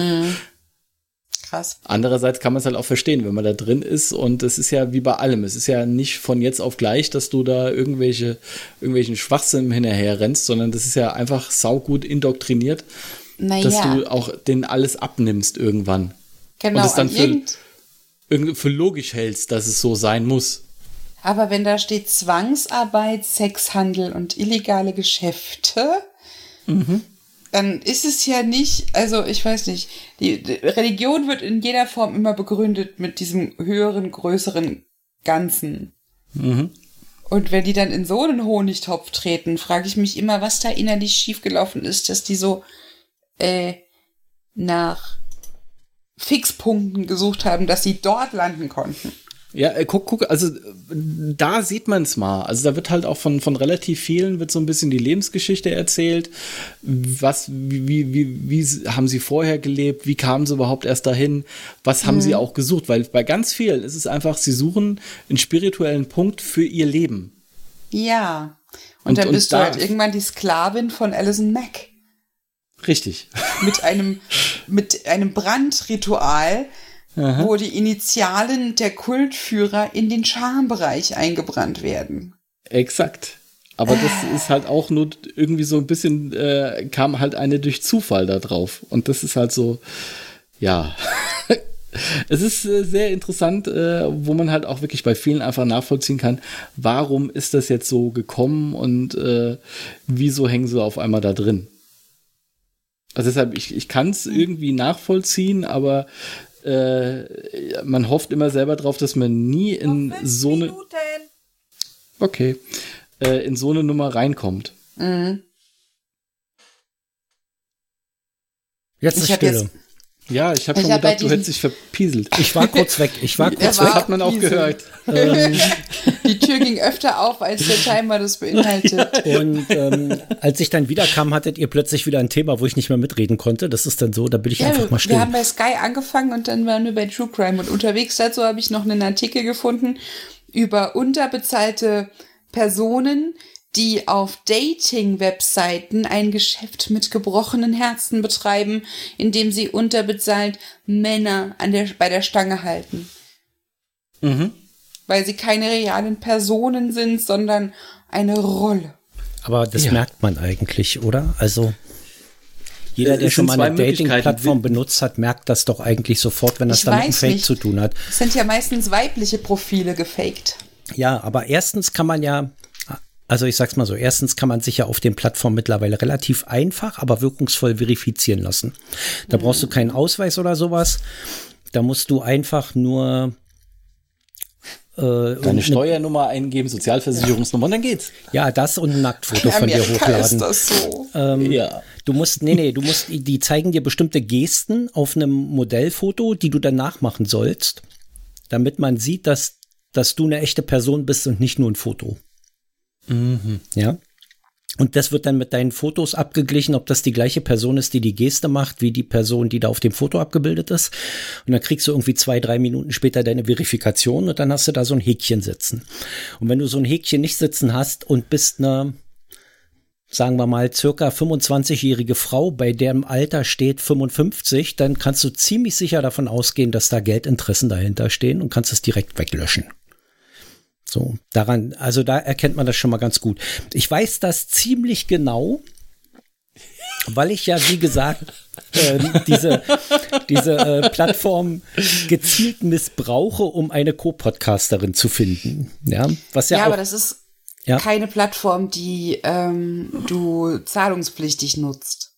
Krass. Andererseits kann man es halt auch verstehen, wenn man da drin ist und es ist ja wie bei allem. Es ist ja nicht von jetzt auf gleich, dass du da irgendwelche, irgendwelchen Schwachsinn hinterher rennst, sondern das ist ja einfach saugut indoktriniert, dass Naja, du auch den alles abnimmst irgendwann. genau. und es dann an für- für logisch hältst, dass es so sein muss. aber wenn da steht Zwangsarbeit, Sexhandel und illegale Geschäfte, Mhm. Dann ist es ja nicht, also ich weiß nicht, die, die Religion wird in jeder Form immer begründet mit diesem höheren, größeren Ganzen. Mhm. Und wenn die dann in so einen Honigtopf treten, frage ich mich immer, was da innerlich schiefgelaufen ist, dass die so äh, nach Fixpunkten gesucht haben, dass sie dort landen konnten. Ja, äh, guck, guck, also äh, da sieht man es mal. Also da wird halt auch von, von relativ vielen wird so ein bisschen die Lebensgeschichte erzählt. Was, wie, wie, wie, wie haben sie vorher gelebt? Wie kamen sie überhaupt erst dahin? Was haben sie auch gesucht? Weil bei ganz vielen ist es einfach, sie suchen einen spirituellen Punkt für ihr Leben. Ja. Und, Und- dann und bist du da- halt irgendwann die Sklavin von Alison Mack. Richtig. Mit einem, mit einem Brandritual, wo die Initialen der Kultführer in den Schambereich eingebrannt werden. Exakt. Aber das ist halt auch nur irgendwie so ein bisschen, äh, kam halt eine durch Zufall da drauf. Und das ist halt so, ja. (laughs) es ist äh, sehr interessant, äh, wo man halt auch wirklich bei vielen einfach nachvollziehen kann, warum ist das jetzt so gekommen und äh, wieso hängen sie auf einmal da drin. Also deshalb, ich, ich kann es irgendwie nachvollziehen, aber äh, man hofft immer selber drauf, dass man nie in so eine. Okay. Äh, in so eine Nummer reinkommt. Mhm. Jetzt ist Ich hab Stille. jetzt- Ja, ich habe schon hab gedacht, du hättest dich verpieselt. Ich war kurz weg. Ich war (laughs) kurz war weg. hat man auch gehört. (laughs) Die Tür ging öfter auf, als der Timer das beinhaltet. (laughs) Und ähm, als ich dann wiederkam, hattet ihr plötzlich wieder ein Thema, wo ich nicht mehr mitreden konnte. Das ist dann so, da bin ich Ja, einfach mal still. wir haben bei Sky angefangen und dann waren wir bei True Crime. Und unterwegs dazu habe ich noch einen Artikel gefunden über unterbezahlte Personen, die auf Dating-Webseiten ein Geschäft mit gebrochenen Herzen betreiben, indem sie unterbezahlt Männer an der, bei der Stange halten. Mhm. Weil sie keine realen Personen sind, sondern eine Rolle. Aber das Ja. merkt man eigentlich, oder? Also jeder, Es der schon mal eine. Dating-Plattform benutzt hat, merkt das doch eigentlich sofort, wenn das Ich dann mit einem Fake nicht. zu tun hat. Es sind ja meistens weibliche Profile gefaked. Ja, aber erstens kann man ja, also ich sag's mal so, erstens kann man sich ja auf den Plattformen mittlerweile relativ einfach, aber wirkungsvoll verifizieren lassen. Da brauchst du keinen Ausweis oder sowas. Da musst du einfach nur äh, Deine Steuernummer eingeben, Sozialversicherungsnummer und dann geht's. Ja, das und ein Nacktfoto von dir Amerika ist hochladen. das so. Ähm, Ja. Du musst, nee, nee, du musst, die zeigen dir bestimmte Gesten auf einem Modellfoto, die du dann nachmachen sollst, damit man sieht, dass, dass du eine echte Person bist und nicht nur ein Foto. Ja. Und das wird dann mit deinen Fotos abgeglichen, ob das die gleiche Person ist, die die Geste macht, wie die Person, die da auf dem Foto abgebildet ist. Und dann kriegst du irgendwie zwei, drei Minuten später deine Verifikation und dann hast du da so ein Häkchen sitzen. Und wenn du so ein Häkchen nicht sitzen hast und bist eine, sagen wir mal, circa 25-jährige Frau, bei deren Alter steht 55, dann kannst du ziemlich sicher davon ausgehen, dass da Geldinteressen dahinter stehen und kannst es direkt weglöschen. So, daran, also da erkennt man das schon mal ganz gut. Ich weiß das ziemlich genau, weil ich ja, wie gesagt, äh, diese, diese äh, Plattform gezielt missbrauche, um eine Co-Podcasterin zu finden. Ja, was ja, Ja, auch, aber das ist Ja. keine Plattform, die ähm, du zahlungspflichtig nutzt.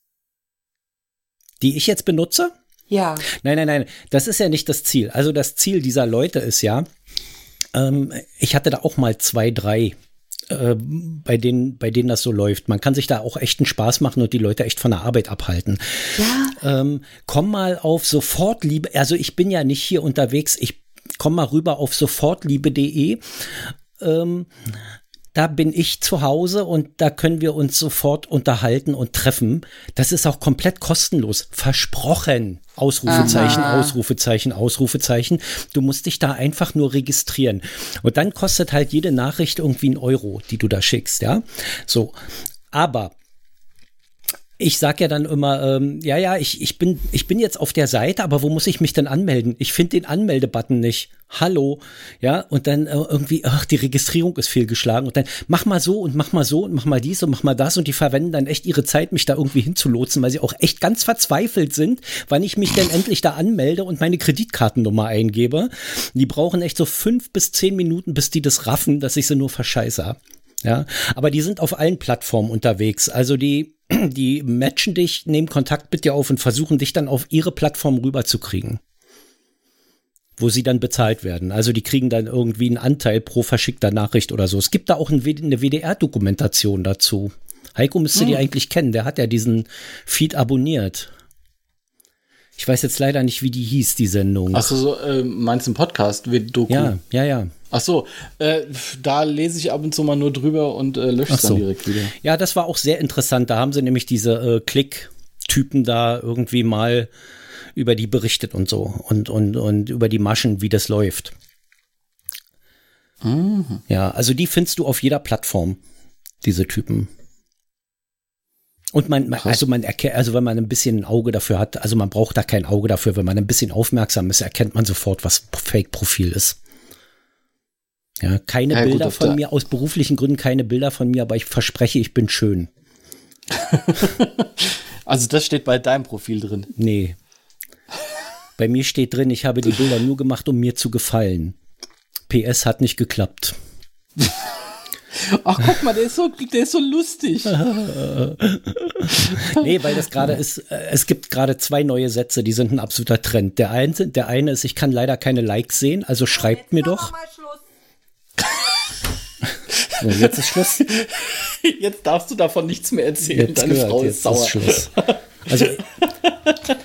die ich jetzt benutze. Ja. Nein, nein, nein, das ist ja nicht das Ziel. Also das Ziel dieser Leute ist ja, ähm, ich hatte da auch mal zwei, drei, äh, bei denen, bei denen das so läuft. Man kann sich da auch echten Spaß machen und die Leute echt von der Arbeit abhalten. Ja. Ähm, komm mal auf Sofortliebe, also ich bin ja nicht hier unterwegs, ich komm mal rüber auf sofortliebe.de. Ähm, da bin ich zu Hause und da können wir uns sofort unterhalten und treffen. Das ist auch komplett kostenlos. Versprochen. Ausrufezeichen, Aha. Ausrufezeichen, Ausrufezeichen. Du musst dich da einfach nur registrieren. Und dann kostet halt jede Nachricht irgendwie einen Euro, die du da schickst, ja. So. Aber ich sag ja dann immer, ähm, ja, ja, ich, ich, bin, ich bin jetzt auf der Seite, aber wo muss ich mich denn anmelden? Ich finde den Anmeldebutton nicht. Hallo, ja, und dann äh, irgendwie, ach, die Registrierung ist fehlgeschlagen und dann mach mal so und mach mal so und mach mal dies und mach mal das und die verwenden dann echt ihre Zeit, mich da irgendwie hinzulotsen, weil sie auch echt ganz verzweifelt sind, wann ich mich denn endlich da anmelde und meine Kreditkartennummer eingebe. Die brauchen echt so fünf bis zehn Minuten, bis die das raffen, dass ich sie nur verscheiße. Ja, aber die sind auf allen Plattformen unterwegs. Also die, (clears throat) die matchen dich, nehmen Kontakt mit dir auf und versuchen dich dann auf ihre Plattform rüberzukriegen. Wo sie dann bezahlt werden. Also die kriegen dann irgendwie einen Anteil pro verschickter Nachricht oder so. Es gibt da auch eine WDR-Dokumentation dazu. Heiko müsste die eigentlich kennen. Der hat ja diesen Feed abonniert. Ich weiß jetzt leider nicht, wie die hieß, die Sendung. Achso, so, äh, meinst du einen Podcast? Doku? ja, ja, ja. Ach so, äh, da lese ich ab und zu mal nur drüber und äh, lösche es so. dann direkt wieder. Ja, das war auch sehr interessant. Da haben sie nämlich diese äh, Klick-Typen da irgendwie mal über die berichtet und so und, und, und über die Maschen, wie das läuft. Ja, also die findest du auf jeder Plattform, diese Typen. Und man, man also man erkennt, also wenn man ein bisschen ein Auge dafür hat, also man braucht da kein Auge dafür, wenn man ein bisschen aufmerksam ist, erkennt man sofort, was Fake-Profil ist. Ja, keine Ja, gut, Bilder auf von mir, aus beruflichen Gründen keine Bilder von mir, aber ich verspreche, ich bin schön. (laughs) Also das steht bei deinem Profil drin. Nee. Bei mir steht drin, ich habe die Bilder nur gemacht, um mir zu gefallen. PS hat nicht geklappt. Ach, guck mal, der ist so, der ist so lustig. (laughs) Nee, weil das gerade ist, äh, es gibt gerade zwei neue Sätze, die sind ein absoluter Trend. Der eine, der eine ist, ich kann leider keine Likes sehen, also schreibt mir doch. So, jetzt ist Schluss. (laughs) Jetzt darfst du davon nichts mehr erzählen. Jetzt Deine gehört, Frau ist sauer. Schluss. Also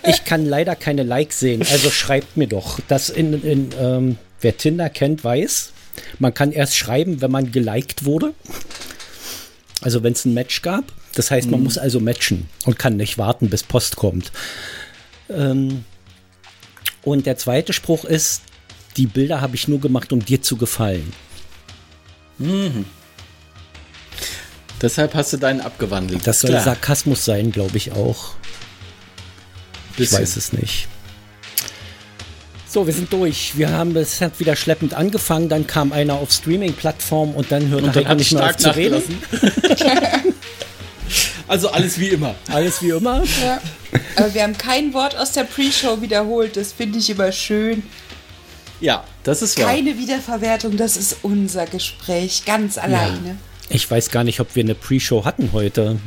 ich kann leider keine Likes sehen, also schreibt mir doch. Das in, in ähm, wer Tinder kennt, weiß, man kann erst schreiben, wenn man geliked wurde. Also wenn es ein Match gab. Das heißt, man muss also matchen und kann nicht warten, bis Post kommt. Ähm, und der zweite Spruch ist, die Bilder habe ich nur gemacht, um dir zu gefallen. Deshalb hast du deinen abgewandelt. Das soll Klar. Sarkasmus sein, glaube ich auch. Ich Bisschen. weiß es nicht. So, wir sind durch. Wir haben es hat wieder schleppend angefangen, dann kam einer auf Streaming-Plattform und dann hörte Und dann Heiko nicht mehr auf stark zu reden. (laughs) also alles wie immer. Alles wie immer. Ja. Aber wir haben kein Wort aus der Pre-Show wiederholt. Das finde ich immer schön. Ja, das ist wahr. Keine Wiederverwertung. Das ist unser Gespräch. Ganz alleine. Ich weiß gar nicht, ob wir eine Pre-Show hatten heute.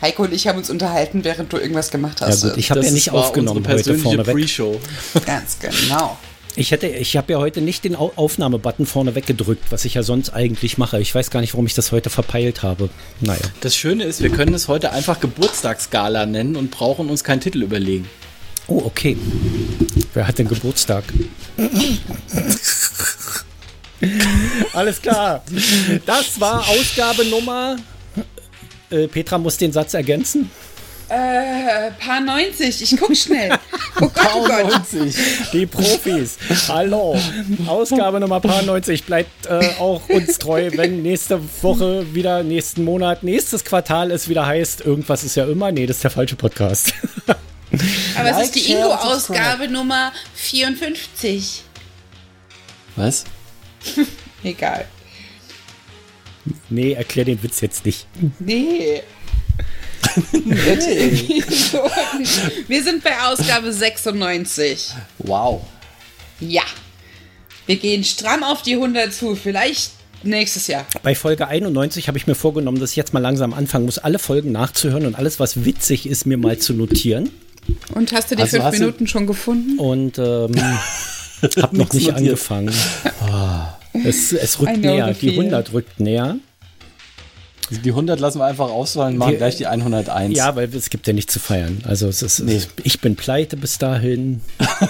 Heiko und ich haben uns unterhalten, während du irgendwas gemacht Ja hast. gut, ich habe ja nicht war aufgenommen heute vorneweg. Pre-Show. Ganz genau. Ich hätte, ich habe ja heute nicht den Au- Aufnahmebutton vorne weggedrückt, was ich ja sonst eigentlich mache. Ich weiß gar nicht, warum ich das heute verpeilt habe. Naja. Das Schöne ist, wir können es heute einfach Geburtstagsgala nennen und brauchen uns keinen Titel überlegen. Oh, okay. Wer hat denn Geburtstag? (laughs) (laughs) Alles klar. Das war Ausgabe Nummer. Äh, Petra muss den Satz ergänzen. Äh, paar 90. Ich guck schnell. (laughs) Oh Gott, oh Gott. 90. Die Profis. Hallo. Ausgabe Nummer paar 90. Bleibt äh, auch uns treu, wenn nächste Woche wieder, nächsten Monat, nächstes Quartal es wieder heißt, irgendwas ist ja immer. Nee, das ist der falsche Podcast. (laughs) Aber es Like, ist die Ingo-Ausgabe Nummer 54. Was? (laughs) Egal. Nee, erklär den Witz jetzt nicht. Nee. (laughs) Wir sind bei Ausgabe 96. Wow. Ja. Wir gehen stramm auf die 100 zu. Vielleicht nächstes Jahr. Bei Folge 91 habe ich mir vorgenommen, dass ich jetzt mal langsam anfangen muss, alle Folgen nachzuhören und alles, was witzig ist, mir mal zu notieren. Und hast du die Also fünf Minuten schon gefunden? Und ähm, (laughs) habe (laughs) noch nicht notiert. angefangen. Es, es rückt näher, die feeling. 100 rückt näher. Die 100 lassen wir einfach ausfallen, machen Die- gleich die 101. Ja, weil es gibt ja nichts zu feiern. Also es ist, Nee. ich bin pleite bis dahin. (laughs)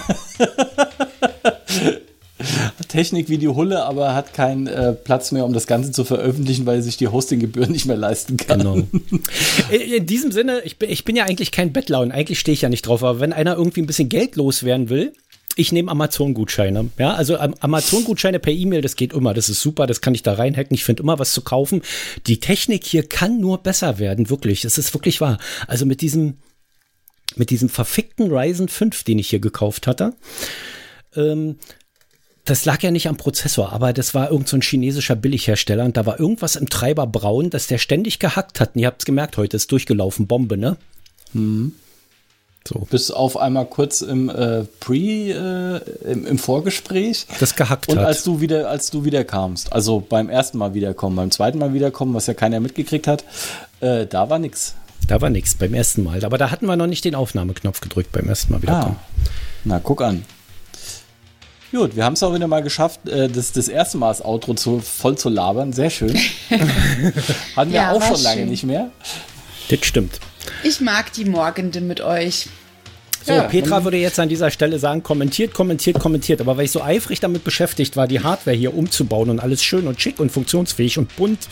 Technik wie die Hulle, aber hat keinen äh, Platz mehr, um das Ganze zu veröffentlichen, weil sich die Hostinggebühren nicht mehr leisten kann. Genau. (laughs) In, in diesem Sinne, ich bin, ich bin ja eigentlich kein Bettler und eigentlich stehe ich ja nicht drauf, aber wenn einer irgendwie ein bisschen Geld loswerden will, ich nehme Amazon-Gutscheine. Ja, also Am- Amazon-Gutscheine per E-Mail, das geht immer, das ist super, das kann ich da reinhacken, ich finde immer was zu kaufen. Die Technik hier kann nur besser werden, wirklich, es ist wirklich wahr. Also mit diesem, mit diesem verfickten Ryzen 5, den ich hier gekauft hatte, ähm, das lag ja nicht am Prozessor, aber das war irgend so ein chinesischer Billighersteller und da war irgendwas im Treiber braun, dass der ständig gehackt hat. Und ihr habt es gemerkt, heute ist durchgelaufen, Bombe, ne? So, Bis auf einmal kurz im äh, Pre, äh, im, im Vorgespräch. das gehackt Und hat. als du wieder, als du wieder kamst, also beim ersten Mal wiederkommen, beim zweiten Mal wiederkommen, was ja keiner mitgekriegt hat, äh, da war nix. da war nichts beim ersten Mal. Aber da hatten wir noch nicht den Aufnahmeknopf gedrückt beim ersten Mal wieder. Ah, na guck an. Gut, wir haben es auch wieder mal geschafft, äh, das, das erste Mal das Outro zu, voll zu labern. Sehr schön. (laughs) Hatten wir Ja, auch schon lange schön. nicht mehr. Das stimmt. Ich mag die Morgende mit euch. So, Ja, Petra würde jetzt an dieser Stelle sagen, kommentiert, kommentiert, kommentiert. Aber weil ich so eifrig damit beschäftigt war, die Hardware hier umzubauen und alles schön und schick und funktionsfähig und bunt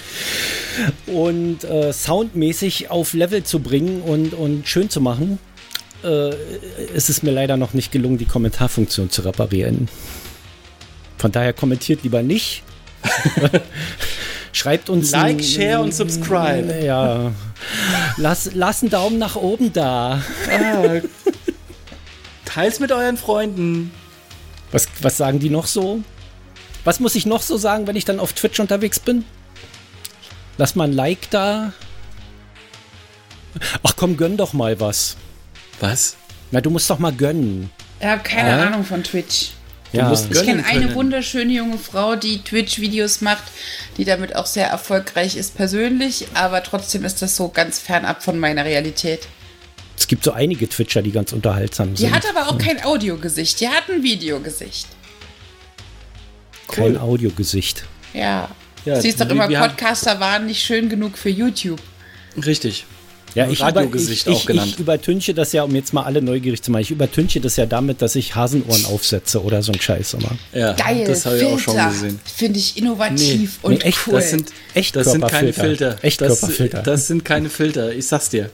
und äh, soundmäßig auf Level zu bringen und, und schön zu machen, äh, ist es mir leider noch nicht gelungen, die Kommentarfunktion zu reparieren. Von daher kommentiert lieber nicht. (laughs) Schreibt uns Like, ein- share und subscribe. Ja. Lass, lass einen Daumen nach oben da. Ah, teils mit euren Freunden. Was, was sagen die noch so? Was muss ich noch so sagen, wenn ich dann auf Twitch unterwegs bin? Lass mal ein Like da. Ach komm, gönn doch mal was. Was? Na, du musst doch mal gönnen. Ich habe keine Ja? Ahnung von Twitch. Ja. Ich kenne eine wunderschöne junge Frau, die Twitch-Videos macht, die damit auch sehr erfolgreich ist persönlich, aber trotzdem ist das so ganz fernab von meiner Realität. Es gibt so einige Twitcher, die ganz unterhaltsam Die sind. hat aber auch kein Audiogesicht, die hat ein Videogesicht. Kein Audiogesicht. Ja. Ja, Sie ist doch immer, Podcaster waren nicht schön genug für YouTube. Richtig. Ja, ich, über, Radiogesicht ich, auch ich, genannt. ich übertünche das ja, um jetzt mal alle neugierig zu machen, ich übertünche das ja damit, dass ich Hasenohren aufsetze oder so ein Scheiß immer. Ja, Geil, das habe ich auch schon gesehen. Finde ich innovativ Nee, und nee, echt, cool. Das sind, Echt das sind keine Körperfilter. Filter. Echt das, Körperfilter. Das sind keine Filter, ich sag's dir.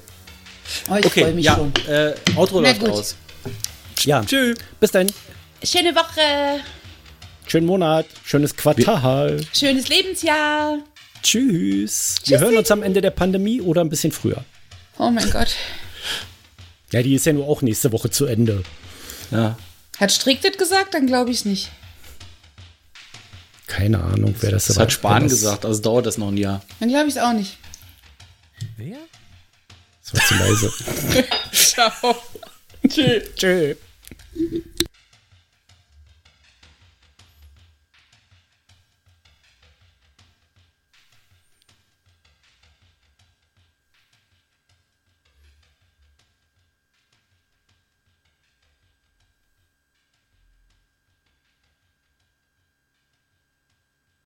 oh, ich Okay, freue mich ja, schon. äh, Outro Na läuft gut. aus. Ja, Tschüss. bis dann. Schöne Woche, Schönen Monat, schönes Quartal. schönes Lebensjahr. Tschüss. Wir hören uns am Ende der Pandemie oder ein bisschen früher. Oh mein Gott. Ja, die ist ja nur auch nächste Woche zu Ende. Ja. Hat Strick das gesagt? Dann glaube ich es nicht. Keine Ahnung, wer das Das aber- hat Spahn wer das- gesagt, also dauert das noch ein Jahr. Dann glaube ich es auch nicht. Das war zu leise. (laughs) Ciao. Tschö.